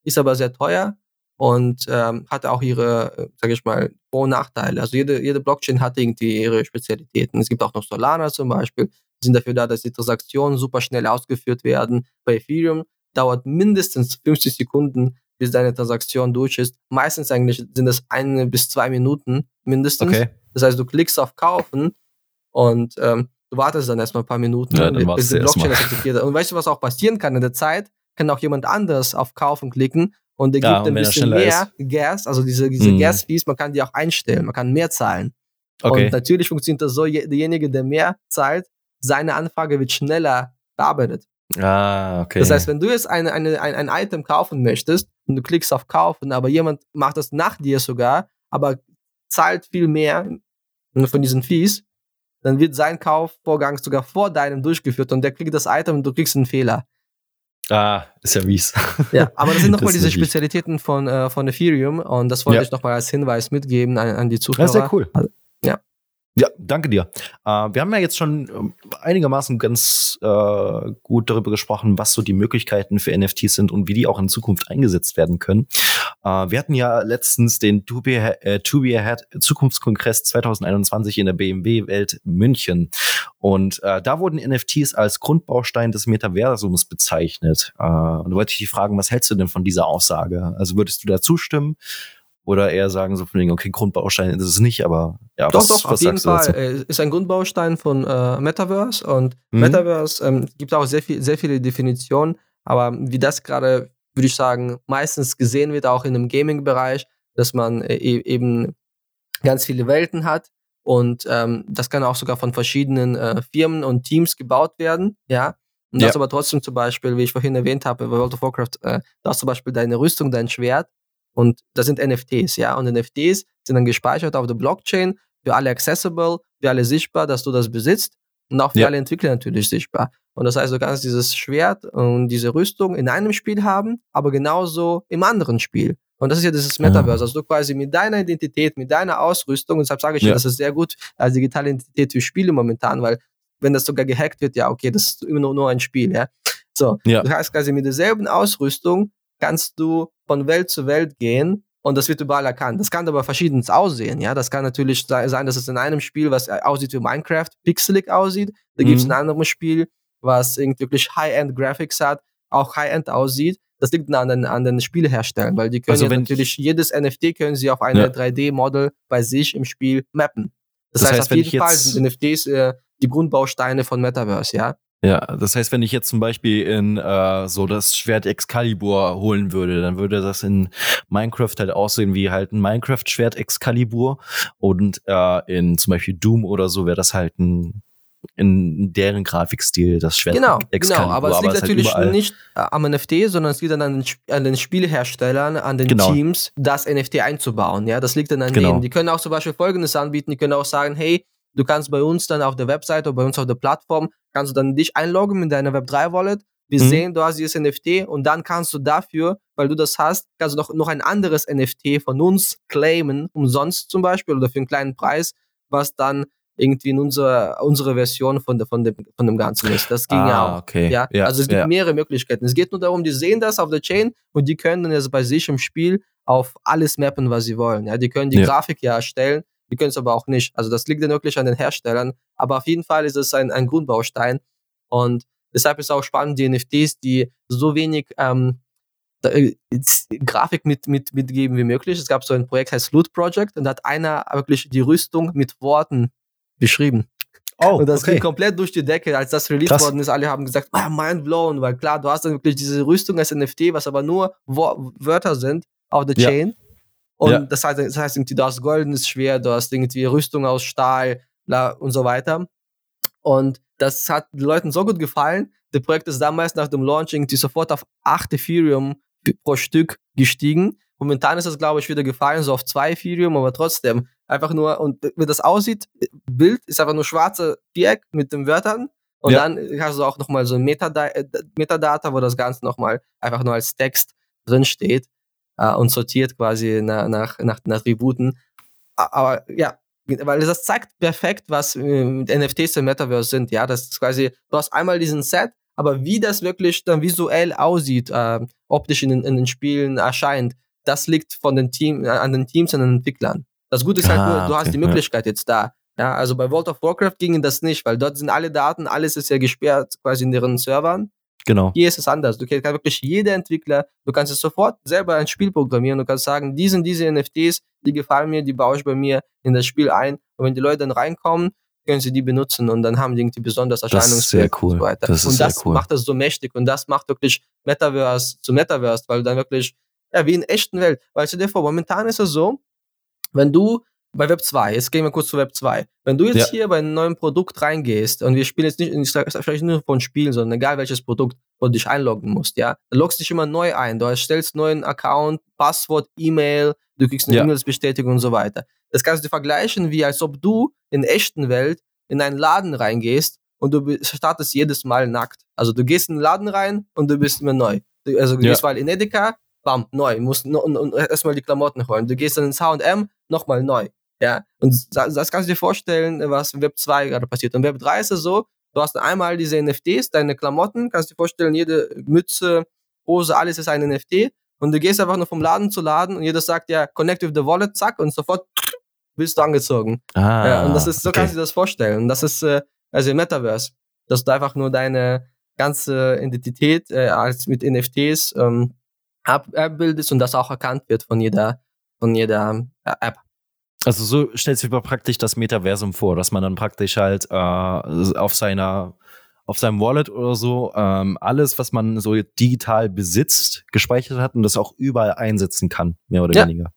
ist aber sehr teuer und ähm, hat auch ihre, sage ich mal, Vor- und Nachteile. Also jede, jede Blockchain hat irgendwie ihre Spezialitäten. Es gibt auch noch Solana zum Beispiel, die sind dafür da, dass die Transaktionen super schnell ausgeführt werden. Bei Ethereum dauert mindestens 50 Sekunden, bis deine Transaktion durch ist. Meistens eigentlich sind es eine bis zwei Minuten mindestens. Okay. Das heißt, du klickst auf Kaufen und ähm, du wartest dann erstmal ein paar Minuten, Ja, dann bis die Blockchain das akzeptiert. Und weißt du, was auch passieren kann in der Zeit? Kann auch jemand anderes auf Kaufen klicken und der Ja, gibt und ein bisschen mehr Gas, also diese, diese Mhm. Gas-Fees, man kann die auch einstellen, man kann mehr zahlen. Okay. Und natürlich funktioniert das so, je- derjenige, der mehr zahlt, seine Anfrage wird schneller bearbeitet. ah, okay. Das heißt, wenn du jetzt eine, eine, ein, ein Item kaufen möchtest und du klickst auf Kaufen, aber jemand macht das nach dir sogar, aber zahlt viel mehr von diesen Fees, dann wird sein Kaufvorgang sogar vor deinem durchgeführt und der kriegt das Item und du kriegst einen Fehler. ah, ist ja mies. Ja, aber das sind nochmal diese Spezialitäten von, äh, von Ethereum und das wollte Ja. ich nochmal als Hinweis mitgeben an, an die Zuhörer. Das ist sehr cool. Also, ja. Ja, danke dir. Äh, wir haben ja jetzt schon ähm, einigermaßen ganz äh, gut darüber gesprochen, was so die Möglichkeiten für NFTs sind und wie die auch in Zukunft eingesetzt werden können. Äh, wir hatten ja letztens den To Be, äh, to Be Ahead Zukunftskongress 2021 in der BMW-Welt München. Und äh, da wurden NFTs als Grundbaustein des Metaversums bezeichnet. Äh, und da wollte ich dich fragen, was hältst du denn von dieser Aussage? Also würdest du da zustimmen? Oder eher sagen so von wegen, okay, Grundbaustein ist es nicht, aber ja, Doch, was, doch, was auf jeden du Fall. dazu? Äh, Ist ein Grundbaustein von äh, Metaverse und Mhm. Metaverse ähm, gibt auch sehr, viel, sehr viele Definitionen, aber wie das gerade, würde ich sagen, meistens gesehen wird, auch in dem Gaming-Bereich, dass man äh, e- eben ganz viele Welten hat und ähm, das kann auch sogar von verschiedenen äh, Firmen und Teams gebaut werden, ja. Und das Ja. aber trotzdem zum Beispiel, wie ich vorhin erwähnt habe, bei World of Warcraft, äh, da hast zum Beispiel deine Rüstung, dein Schwert und das sind NFTs, ja. Und NFTs sind dann gespeichert auf der Blockchain, für alle accessible, für alle sichtbar, dass du das besitzt und auch für Ja. alle Entwickler natürlich sichtbar. Und das heißt, du kannst dieses Schwert und diese Rüstung in einem Spiel haben, aber genauso im anderen Spiel. Und das ist ja dieses Metaverse, Ah. also du quasi mit deiner Identität, mit deiner Ausrüstung, und deshalb sage ich ja, Ja. das ist sehr gut als digitale Identität für Spiele momentan, weil wenn das sogar gehackt wird, ja, okay, das ist immer nur, nur ein Spiel, ja. So, Ja. du hast quasi mit derselben Ausrüstung kannst du von Welt zu Welt gehen und das wird überall erkannt. Das kann aber verschiedenes aussehen, ja. Das kann natürlich sei- sein, dass es in einem Spiel, was aussieht wie Minecraft, pixelig aussieht. Da gibt es Mhm. ein anderes Spiel, was irgendwie wirklich High-End Graphics hat, auch High-End aussieht. Das liegt an den, an den Spieleherstellern, weil die können Also ja natürlich jedes NFT können sie auf eine Ja. 3D-Model bei sich im Spiel mappen. Das, Das heißt, heißt, auf jeden Fall sind NFTs äh, die Grundbausteine von Metaverse, ja. Ja, das heißt, wenn ich jetzt zum Beispiel in äh, so das Schwert Excalibur holen würde, dann würde das in Minecraft halt aussehen wie halt ein Minecraft-Schwert Excalibur und äh, in zum Beispiel Doom oder so wäre das halt ein in deren Grafikstil das Schwert Genau, Excalibur. genau. Aber es liegt ist halt natürlich überall- nicht äh, am NFT, sondern es liegt dann an den, an den Spielherstellern, an den Genau. Teams, das NFT einzubauen. Ja, das liegt dann an Genau. denen. Die können auch zum Beispiel Folgendes anbieten. Die können auch sagen, hey, du kannst bei uns dann auf der Webseite oder bei uns auf der Plattform, kannst du dann dich einloggen mit deiner Web3-Wallet. Wir Mhm. sehen, du hast dieses NFT und dann kannst du dafür, weil du das hast, kannst du noch, noch ein anderes NFT von uns claimen, umsonst zum Beispiel oder für einen kleinen Preis, was dann irgendwie in unserer, unsere Version von, von, dem, von dem Ganzen ist. Das ging ja ah, auch. okay. Ja, also es gibt ja. mehrere Möglichkeiten. Es geht nur darum, die sehen das auf der Chain und die können dann jetzt bei sich im Spiel auf alles mappen, was sie wollen. Ja, die können die Ja. Grafik ja erstellen, die können es aber auch nicht. Also das liegt dann wirklich an den Herstellern. Aber auf jeden Fall ist es ein, ein Grundbaustein. Und deshalb ist es auch spannend, die NFTs, die so wenig ähm, äh, Grafik mit, mit, mitgeben wie möglich. Es gab so ein Projekt, heißt Loot Project, und da hat einer wirklich die Rüstung mit Worten beschrieben. Oh, Und das okay. ging komplett durch die Decke, als das released Krass. worden ist. Alle haben gesagt, ah, mind blown, weil klar, du hast dann wirklich diese Rüstung als NFT, was aber nur Wörter sind auf der Ja. Und ja. das heißt, das heißt irgendwie, du hast goldenes Schwert, du hast irgendwie Rüstung aus Stahl bla, und so weiter. Und das hat den Leuten so gut gefallen. Das Projekt ist damals nach dem Launching die sofort auf 8 Ethereum pro Stück gestiegen. Momentan ist das, glaube ich, wieder gefallen, so auf 2 Ethereum, aber trotzdem einfach nur, und wie das aussieht, Bild ist einfach nur schwarze Viereck mit den Wörtern. Und ja. dann hast du auch nochmal so ein Metadata, Metadata, wo das Ganze nochmal einfach nur als Text drin steht äh, und sortiert quasi nach, nach, nach, nach Attributen. Aber ja, weil das zeigt perfekt, was äh, NFTs im Metaverse sind. Ja, das ist quasi, du hast einmal diesen Set, aber wie das wirklich dann visuell aussieht, äh, optisch in, in, den Spielen erscheint, das liegt von den Team, äh, an den Teams und den Entwicklern. Das Gute ist halt ah, nur, du okay, hast die Möglichkeit ja. jetzt da. Ja, also bei World of Warcraft ging das nicht, weil dort sind alle Daten, alles ist ja gesperrt quasi in ihren Servern. Genau. Hier ist es anders. Du kannst wirklich jeder Entwickler, du kannst es sofort selber ein Spiel programmieren. Du kannst sagen, die sind diese NFTs, die gefallen mir, die baue ich bei mir in das Spiel ein. Und wenn die Leute dann reinkommen, können sie die benutzen und dann haben die irgendwie besonders Erscheinungswert cool. und so weiter. Das und das cool. macht das so mächtig und das macht wirklich Metaverse zu Metaverse, weil dann wirklich, ja, wie in echten Welt. Weil du dir vor, momentan ist es so, wenn du bei Web 2, jetzt gehen wir kurz zu Web 2. Wenn du jetzt ja. hier bei einem neuen Produkt reingehst und wir spielen jetzt nicht, ich sage vielleicht nur von Spielen, sondern egal welches Produkt, wo du dich einloggen musst, ja, dann loggst dich immer neu ein. Du erstellst neuen Account, Passwort, E-Mail, du kriegst eine ja. E-Mails-Bestätigung und so weiter. Das kannst du vergleichen, wie als ob du in der echten Welt in einen Laden reingehst und du startest jedes Mal nackt. Also du gehst in den Laden rein und du bist immer neu. Also du ja. gehst mal in Edeka, bam, neu, musst no, no, erstmal die Klamotten holen. Du gehst dann ins H&M, nochmal neu. Ja, und das, das kannst du dir vorstellen, was in Web 2 gerade passiert. Und Web 3 ist es so, du hast einmal diese NFTs, deine Klamotten, kannst du dir vorstellen, jede Mütze, Hose, alles ist ein NFT. Und du gehst einfach nur vom Laden zu Laden und jeder sagt ja, connect with the wallet, zack, und sofort bist du angezogen. Ah, ja, und das ist, so okay. kannst du dir das vorstellen. Und das ist, äh, also im Metaverse, dass du einfach nur deine ganze Identität äh, als mit NFTs ähm, abbildest und das auch erkannt wird von jeder, von jeder äh, App. Also so stellt sich praktisch das Metaversum vor, dass man dann praktisch halt äh, auf seiner auf seinem Wallet oder so ähm, alles, was man so digital besitzt, gespeichert hat und das auch überall einsetzen kann, mehr oder ja. weniger.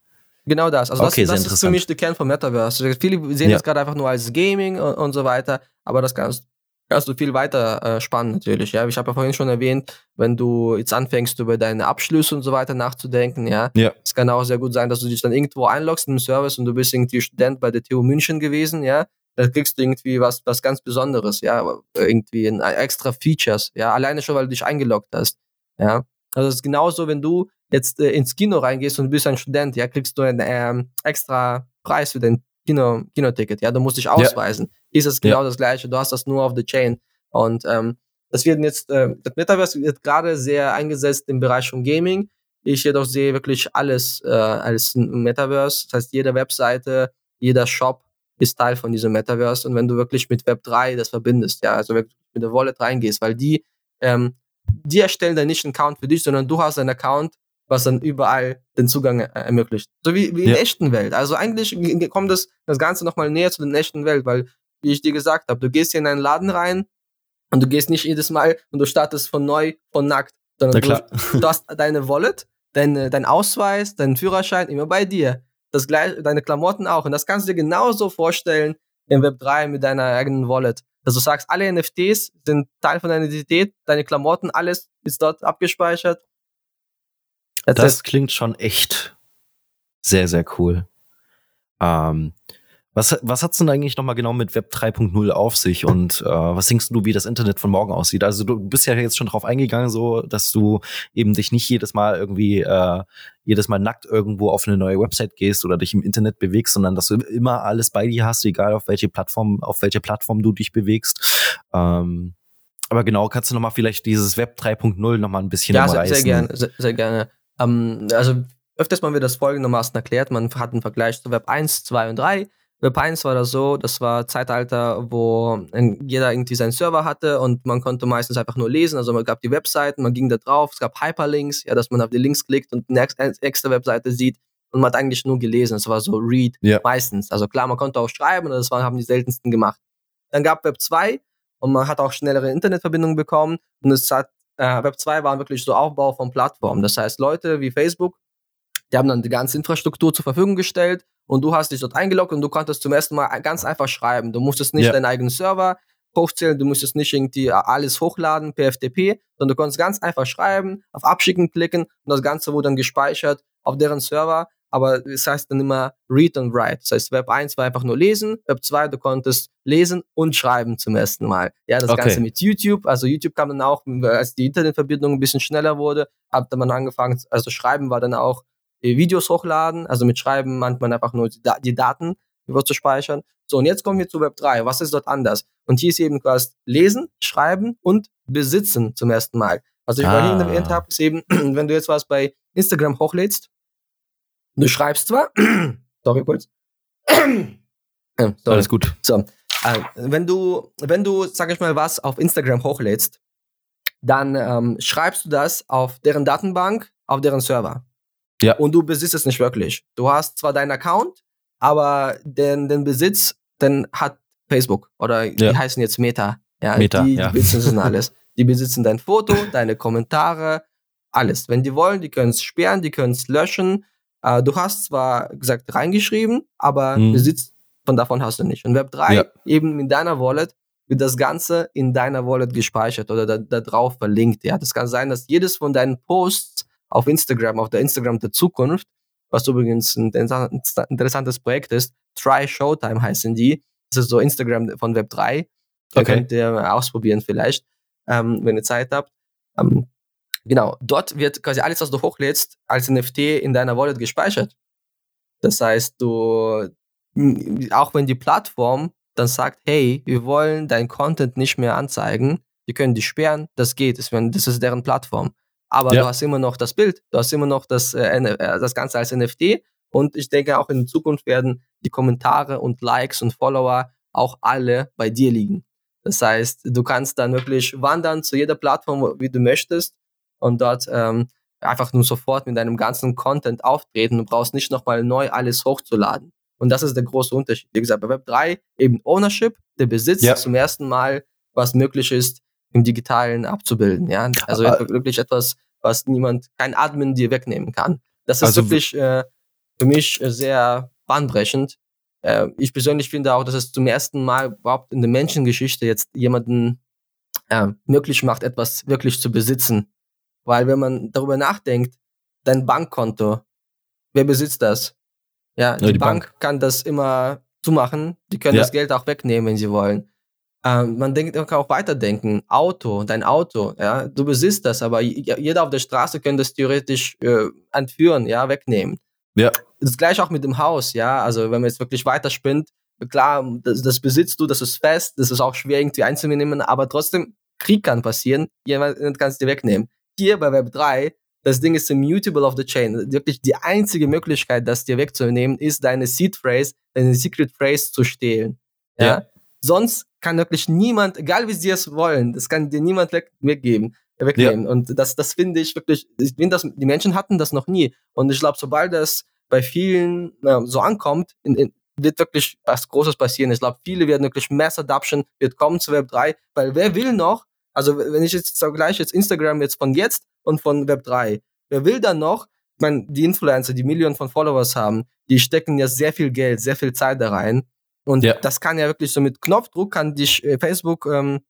Genau das. Also okay, das, das ist für mich der Kern vom Metaverse. Viele sehen ja. das gerade einfach nur als Gaming und, und so weiter, aber das kannst, kannst du viel weiter äh, spannen natürlich. Ja, ich habe ja vorhin schon erwähnt, wenn du jetzt anfängst über deine Abschlüsse und so weiter nachzudenken, ja, ja. es kann auch sehr gut sein, dass du dich dann irgendwo einloggst in einem Service und du bist irgendwie Student bei der TU München gewesen, ja, da kriegst du irgendwie was, was ganz Besonderes, ja, irgendwie ein, extra Features, ja, alleine schon, weil du dich eingeloggt hast, ja. Also es ist genauso, wenn du jetzt äh, ins Kino reingehst und bist ein Student, ja, kriegst du einen ähm, extra Preis für dein Kino, Kinoticket, ja, du musst dich ausweisen. Ja. Ist es genau ja. das gleiche, du hast das nur auf the chain. Und ähm, das wird jetzt, äh, das Metaverse wird gerade sehr eingesetzt im Bereich von Gaming. Ich jedoch sehe wirklich alles äh, als Metaverse. Das heißt, jede Webseite, jeder Shop ist Teil von diesem Metaverse. Und wenn du wirklich mit Web 3 das verbindest, ja, also wirklich mit der Wallet reingehst, weil die, ähm, die erstellen dann nicht einen Account für dich, sondern du hast einen Account was dann überall den Zugang ermöglicht. So wie, wie in ja. der echten Welt. Also eigentlich kommt das, das Ganze nochmal näher zu der echten Welt, weil, wie ich dir gesagt habe, du gehst hier in einen Laden rein und du gehst nicht jedes Mal und du startest von neu, von nackt, sondern du, du, hast deine Wallet, dein, dein Ausweis, deinen Führerschein immer bei dir. Das gleiche, deine Klamotten auch. Und das kannst du dir genauso vorstellen im Web 3 mit deiner eigenen Wallet. Dass du sagst, alle NFTs sind Teil von deiner Identität, deine Klamotten, alles ist dort abgespeichert das, das klingt schon echt sehr, sehr cool. Ähm, was, was hat's denn eigentlich nochmal genau mit Web 3.0 auf sich und äh, was denkst du, wie das Internet von morgen aussieht? Also du bist ja jetzt schon drauf eingegangen, so dass du eben dich nicht jedes Mal irgendwie äh, jedes Mal nackt irgendwo auf eine neue Website gehst oder dich im Internet bewegst, sondern dass du immer alles bei dir hast, egal auf welche Plattform, auf welche Plattform du dich bewegst. Ähm, aber genau, kannst du nochmal vielleicht dieses Web 3.0 nochmal ein bisschen ja, sehr, sehr gerne, sehr, sehr gerne. Ähm, also öfters mal wird das folgendermaßen erklärt. Man hat einen Vergleich zu Web 1, 2 und 3. Web 1 war das so, das war Zeitalter, wo jeder irgendwie seinen Server hatte und man konnte meistens einfach nur lesen. Also man gab die Webseiten, man ging da drauf, es gab Hyperlinks, ja, dass man auf die Links klickt und eine extra Webseite sieht und man hat eigentlich nur gelesen. Es war so Read ja. meistens. Also klar, man konnte auch schreiben und das waren, haben die seltensten gemacht. Dann gab Web 2 und man hat auch schnellere Internetverbindungen bekommen und es hat äh, Web 2 war wirklich so Aufbau von Plattformen. Das heißt, Leute wie Facebook, Die haben dann die ganze Infrastruktur zur Verfügung gestellt und du hast dich dort eingeloggt und du konntest zum ersten Mal ganz einfach schreiben. Du musstest nicht ja. deinen eigenen Server hochzählen, du musstest nicht irgendwie alles hochladen per FTP, sondern du konntest ganz einfach schreiben, auf Abschicken klicken und das Ganze wurde dann gespeichert auf deren Server. Aber das heißt dann immer Read and Write. Das heißt, Web 1 war einfach nur lesen, Web 2, du konntest lesen und schreiben zum ersten Mal. Ja, das okay. Ganze mit YouTube. Also YouTube kam dann auch, als die Internetverbindung ein bisschen schneller wurde, hat dann man angefangen, also schreiben war dann auch Videos hochladen, also mit Schreiben meint man einfach nur die Daten über zu speichern. So, und jetzt kommen wir zu Web 3. Was ist dort anders? Und hier ist eben quasi Lesen, Schreiben und Besitzen zum ersten Mal. Was ich ah. vorhin erwähnt habe, ist eben, wenn du jetzt was bei Instagram hochlädst, du schreibst zwar, sorry kurz, sorry. Alles gut. So, äh, wenn du, wenn du, sag ich mal, was auf Instagram hochlädst, dann ähm, schreibst du das auf deren Datenbank, auf deren Server. Ja. Und du besitzt es nicht wirklich. Du hast zwar deinen Account, aber den, den Besitz, den hat Facebook oder ja. die heißen jetzt Meta. Ja, Meta, die, ja. die besitzen alles. Die besitzen dein Foto, deine Kommentare, alles. Wenn die wollen, die können es sperren, die können es löschen. Äh, du hast zwar gesagt reingeschrieben, aber hm. Besitz von davon hast du nicht. Und Web 3 ja. eben in deiner Wallet wird das Ganze in deiner Wallet gespeichert oder da, da drauf verlinkt. Ja, das kann sein, dass jedes von deinen Posts auf Instagram, auf der Instagram der Zukunft, was übrigens ein interessantes Projekt ist. Try Showtime heißen die. Das ist so Instagram von Web 3. Da okay. könnt ihr ausprobieren vielleicht, ähm, wenn ihr Zeit habt. Ähm, genau, dort wird quasi alles, was du hochlädst, als NFT in deiner Wallet gespeichert. Das heißt, du, auch wenn die Plattform dann sagt, hey, wir wollen dein Content nicht mehr anzeigen, die können die sperren, das geht, das ist deren Plattform aber ja. du hast immer noch das Bild, du hast immer noch das, äh, äh das Ganze als NFT und ich denke auch in Zukunft werden die Kommentare und Likes und Follower auch alle bei dir liegen. Das heißt, du kannst dann wirklich wandern zu jeder Plattform, wie du möchtest und dort ähm, einfach nur sofort mit deinem ganzen Content auftreten. Du brauchst nicht nochmal neu alles hochzuladen. Und das ist der große Unterschied. Wie gesagt, bei Web 3 eben Ownership, der Besitz ja. zum ersten Mal, was möglich ist, im Digitalen abzubilden. Ja, also Aber, wirklich etwas, was niemand, kein Admin dir wegnehmen kann. Das ist also, wirklich äh, für mich sehr bahnbrechend. Äh, ich persönlich finde auch, dass es zum ersten Mal überhaupt in der Menschengeschichte jetzt jemanden äh, möglich macht, etwas wirklich zu besitzen. Weil wenn man darüber nachdenkt, dein Bankkonto, wer besitzt das? Ja, die, die Bank, Bank, kann das immer zumachen. Die können ja. das Geld auch wegnehmen, wenn sie wollen. Ähm, man denkt, man kann auch weiterdenken. Auto, dein Auto, ja, du besitzt das, aber jeder auf der Straße könnte das theoretisch äh, entführen, ja, wegnehmen. Ja. Das gleiche auch mit dem Haus, ja. Also wenn man jetzt wirklich weiterspinnt, klar, das, das besitzt du, das ist fest, das ist auch schwer irgendwie einzunehmen, aber trotzdem, Krieg kann passieren, jemand kann es dir wegnehmen. Hier bei Web 3, das Ding ist immutable of the chain. Wirklich die einzige Möglichkeit, das dir wegzunehmen, ist deine Seed Phrase, deine Secret Phrase zu stehlen. Ja. ja. Sonst kann wirklich niemand, egal wie sie es wollen, das kann dir niemand weg, weggeben, wegnehmen. Ja. Und das, das finde ich wirklich, ich finde, das, die Menschen hatten das noch nie. Und ich glaube, sobald das bei vielen äh, so ankommt, in, in, wird wirklich was Großes passieren. Ich glaube, viele werden wirklich Mass Adoption wird kommen zu Web 3, weil wer will noch, also wenn ich jetzt gleich jetzt Instagram jetzt von jetzt und von Web 3, wer will dann noch, ich meine, die Influencer, die Millionen von Followers haben, die stecken ja sehr viel Geld, sehr viel Zeit da rein. Und ja. das kann ja wirklich so mit Knopfdruck kann dich äh, Facebook, ähm,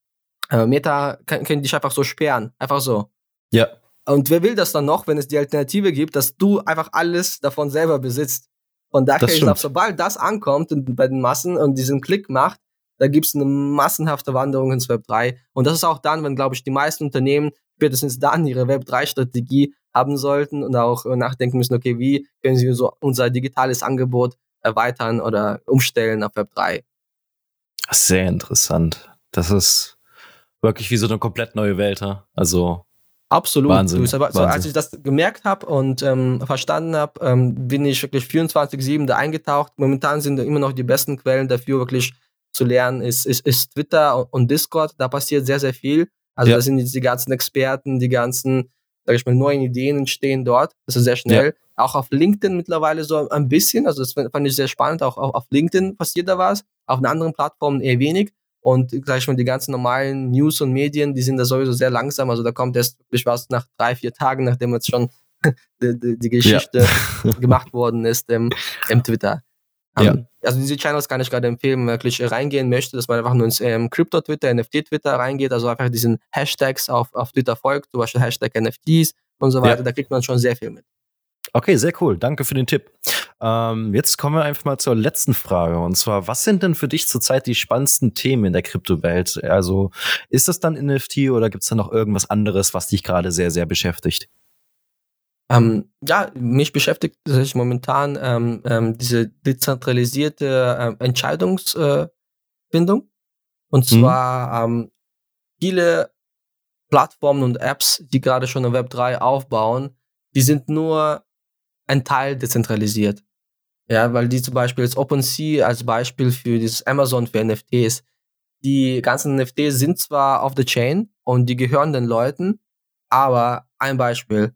äh, Meta, kann, kann dich einfach so sperren. Einfach so. Ja. Und wer will das dann noch, wenn es die Alternative gibt, dass du einfach alles davon selber besitzt? Und da kann ich glaube, sobald das ankommt bei den Massen und diesen Klick macht, da gibt es eine massenhafte Wanderung ins Web 3. Und das ist auch dann, wenn, glaube ich, die meisten Unternehmen spätestens dann ihre Web 3-Strategie haben sollten und auch nachdenken müssen, okay, wie können sie so unser digitales Angebot erweitern oder umstellen auf Web 3. Sehr interessant. Das ist wirklich wie so eine komplett neue Welt. Also Absolut. Wahnsinn. Du, Wahnsinn. als ich das gemerkt habe und ähm, verstanden habe, ähm, bin ich wirklich 24-7 da eingetaucht. Momentan sind immer noch die besten Quellen dafür, wirklich zu lernen, ist, ist, ist Twitter und Discord. Da passiert sehr, sehr viel. Also ja. da sind die ganzen Experten, die ganzen, sag ich mal, neuen Ideen entstehen dort. Das ist sehr schnell. Ja auch auf LinkedIn mittlerweile so ein bisschen. Also das fand ich sehr spannend. Auch, auf LinkedIn passiert da was. Auf den anderen Plattformen eher wenig. Und gleich mal die ganzen normalen News und Medien, die sind da sowieso sehr langsam. Also da kommt erst ich was nach drei, vier Tagen, nachdem jetzt schon die, die, die, Geschichte ja. gemacht worden ist im, im Twitter. Um, ja. Also diese Channels kann ich gerade empfehlen, wenn man wirklich reingehen möchte, dass man einfach nur ins ähm, Crypto-Twitter, NFT-Twitter reingeht, also einfach diesen Hashtags auf, auf Twitter folgt, zum Beispiel Hashtag NFTs und so weiter, ja. da kriegt man schon sehr viel mit. Okay, sehr cool. Danke für den Tipp. Ähm, jetzt kommen wir einfach mal zur letzten Frage. Und zwar, was sind denn für dich zurzeit die spannendsten Themen in der Kryptowelt? Also, ist das dann NFT oder gibt es da noch irgendwas anderes, was dich gerade sehr, sehr beschäftigt? Ähm, ja, mich beschäftigt sich momentan ähm, ähm, diese dezentralisierte äh, Entscheidungsfindung. Äh, und mhm. zwar mhm. viele Plattformen und Apps, die gerade schon in Web 3 aufbauen, die sind nur ein Teil dezentralisiert. Ja, weil die zum Beispiel als OpenSea als Beispiel für dieses Amazon für NFTs, die ganzen NFTs sind zwar auf der Chain und die gehören den Leuten, aber ein Beispiel,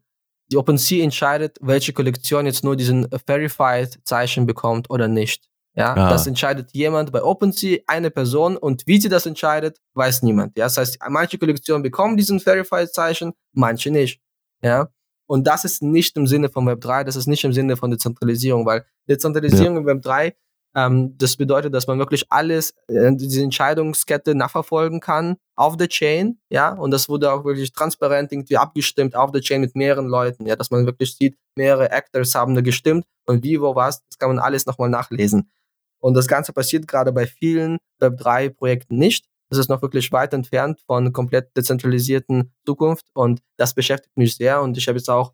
die OpenSea entscheidet, welche Kollektion jetzt nur diesen Verified-Zeichen bekommt oder nicht. Ja, ah. das entscheidet jemand bei OpenSea, eine Person und wie sie das entscheidet, weiß niemand. Ja, das heißt, manche Kollektionen bekommen diesen Verified-Zeichen, manche nicht. Ja, und das ist nicht im Sinne von Web 3, das ist nicht im Sinne von Dezentralisierung, weil Dezentralisierung ja. im Web 3, ähm, das bedeutet, dass man wirklich alles, äh, diese Entscheidungskette nachverfolgen kann auf der Chain, ja, und das wurde auch wirklich transparent irgendwie abgestimmt auf der Chain mit mehreren Leuten, ja, dass man wirklich sieht, mehrere Actors haben da gestimmt und wie, wo, was, das kann man alles nochmal nachlesen. Und das Ganze passiert gerade bei vielen Web 3 Projekten nicht. Das ist noch wirklich weit entfernt von komplett dezentralisierten Zukunft und das beschäftigt mich sehr und ich habe jetzt auch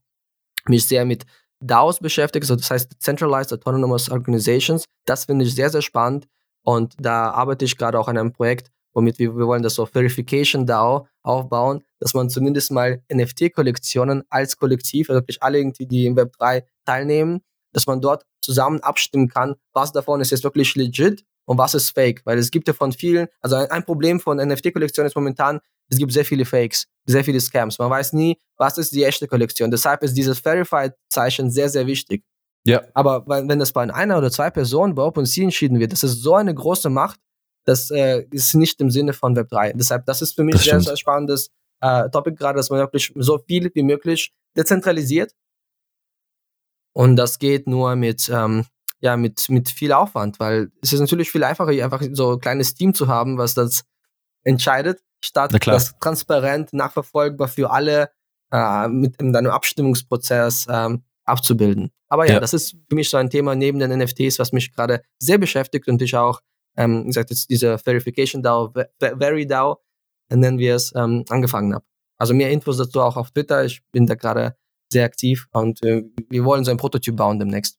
mich sehr mit DAOs beschäftigt, also das heißt Decentralized Autonomous Organizations. Das finde ich sehr, sehr spannend und da arbeite ich gerade auch an einem Projekt, womit wir, wir wollen das so Verification DAO aufbauen, dass man zumindest mal NFT-Kollektionen als Kollektiv, also wirklich alle irgendwie, die im Web 3 teilnehmen, dass man dort zusammen abstimmen kann, was davon ist jetzt wirklich legit und was ist Fake? Weil es gibt ja von vielen, also ein Problem von NFT-Kollektionen ist momentan, es gibt sehr viele Fakes, sehr viele Scams. Man weiß nie, was ist die echte Kollektion. Deshalb ist dieses Verified-Zeichen sehr, sehr wichtig. Ja. Aber wenn das bei einer oder zwei Personen bei OpenSea entschieden wird, das ist so eine große Macht, das äh, ist nicht im Sinne von Web3. Deshalb, das ist für mich sehr, sehr spannendes äh, Topic gerade, dass man wirklich so viel wie möglich dezentralisiert. Und das geht nur mit ähm, ja, mit, mit viel Aufwand, weil es ist natürlich viel einfacher, einfach so ein kleines Team zu haben, was das entscheidet, statt das transparent nachverfolgbar für alle äh, mit in einem Abstimmungsprozess ähm, abzubilden. Aber ja, ja, das ist für mich so ein Thema neben den NFTs, was mich gerade sehr beschäftigt und ich auch, ähm, wie gesagt, jetzt diese Verification DAO, VeryDAO, nennen wir es, ähm, angefangen habe. Also mehr Infos dazu auch auf Twitter. Ich bin da gerade sehr aktiv und äh, wir wollen so ein Prototyp bauen demnächst.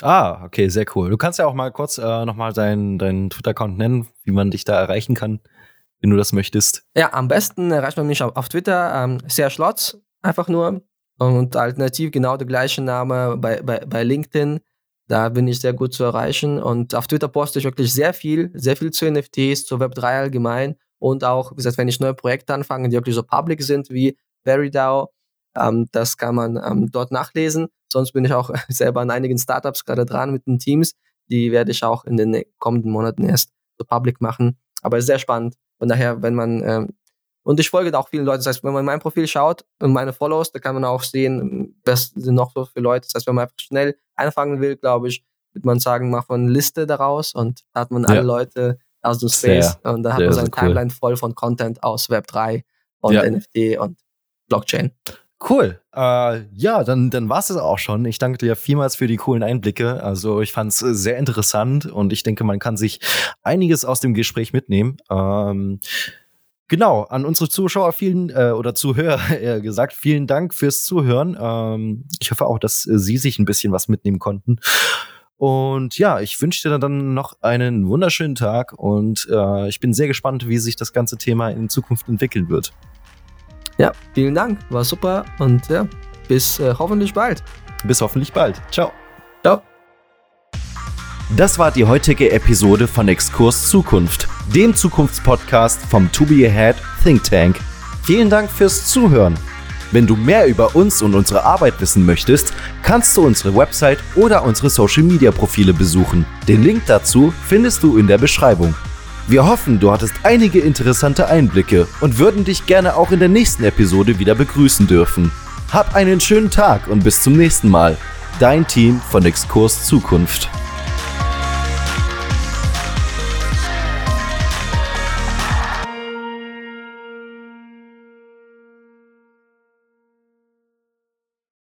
Ah, okay, sehr cool. Du kannst ja auch mal kurz äh, nochmal deinen, deinen Twitter-Account nennen, wie man dich da erreichen kann, wenn du das möchtest. Ja, am besten erreicht man mich auf, auf Twitter, ähm, sehr Schlotz, einfach nur. Und alternativ genau der gleiche Name bei, bei, bei LinkedIn. Da bin ich sehr gut zu erreichen. Und auf Twitter poste ich wirklich sehr viel, sehr viel zu NFTs, zu Web3 allgemein. Und auch, wie gesagt, wenn ich neue Projekte anfange, die wirklich so public sind wie VeryDAO, ähm, das kann man ähm, dort nachlesen. Sonst bin ich auch selber an einigen Startups gerade dran mit den Teams. Die werde ich auch in den kommenden Monaten erst so public machen. Aber sehr spannend. Von daher, wenn man, ähm, und ich folge da auch vielen Leuten. Das heißt, wenn man mein Profil schaut und meine Follows, da kann man auch sehen, was sind noch so viele Leute. Das heißt, wenn man einfach schnell anfangen will, glaube ich, wird man sagen, mach von Liste daraus und da hat man alle Leute aus dem Space sehr, und da hat man seine Timeline cool. voll von Content aus Web 3 und ja. NFT und Blockchain. Cool. Äh, ja, dann, dann war es auch schon. Ich danke dir vielmals für die coolen Einblicke. Also ich fand es äh, sehr interessant und ich denke, man kann sich einiges aus dem Gespräch mitnehmen. Ähm, genau, an unsere Zuschauer vielen äh, oder Zuhörer eher gesagt, vielen Dank fürs Zuhören. Ähm, ich hoffe auch, dass äh, Sie sich ein bisschen was mitnehmen konnten. Und ja, ich wünsche dir dann noch einen wunderschönen Tag und äh, ich bin sehr gespannt, wie sich das ganze Thema in Zukunft entwickeln wird. Ja, vielen Dank. War super und ja, bis äh, hoffentlich bald. Bis hoffentlich bald. Ciao. Ciao. Das war die heutige Episode von Exkurs Zukunft, dem Zukunftspodcast vom To Be Ahead Think Tank. Vielen Dank fürs Zuhören. Wenn du mehr über uns und unsere Arbeit wissen möchtest, kannst du unsere Website oder unsere Social Media Profile besuchen. Den Link dazu findest du in der Beschreibung. Wir hoffen, du hattest einige interessante Einblicke und würden dich gerne auch in der nächsten Episode wieder begrüßen dürfen. Hab einen schönen Tag und bis zum nächsten Mal. Dein Team von Exkurs Zukunft.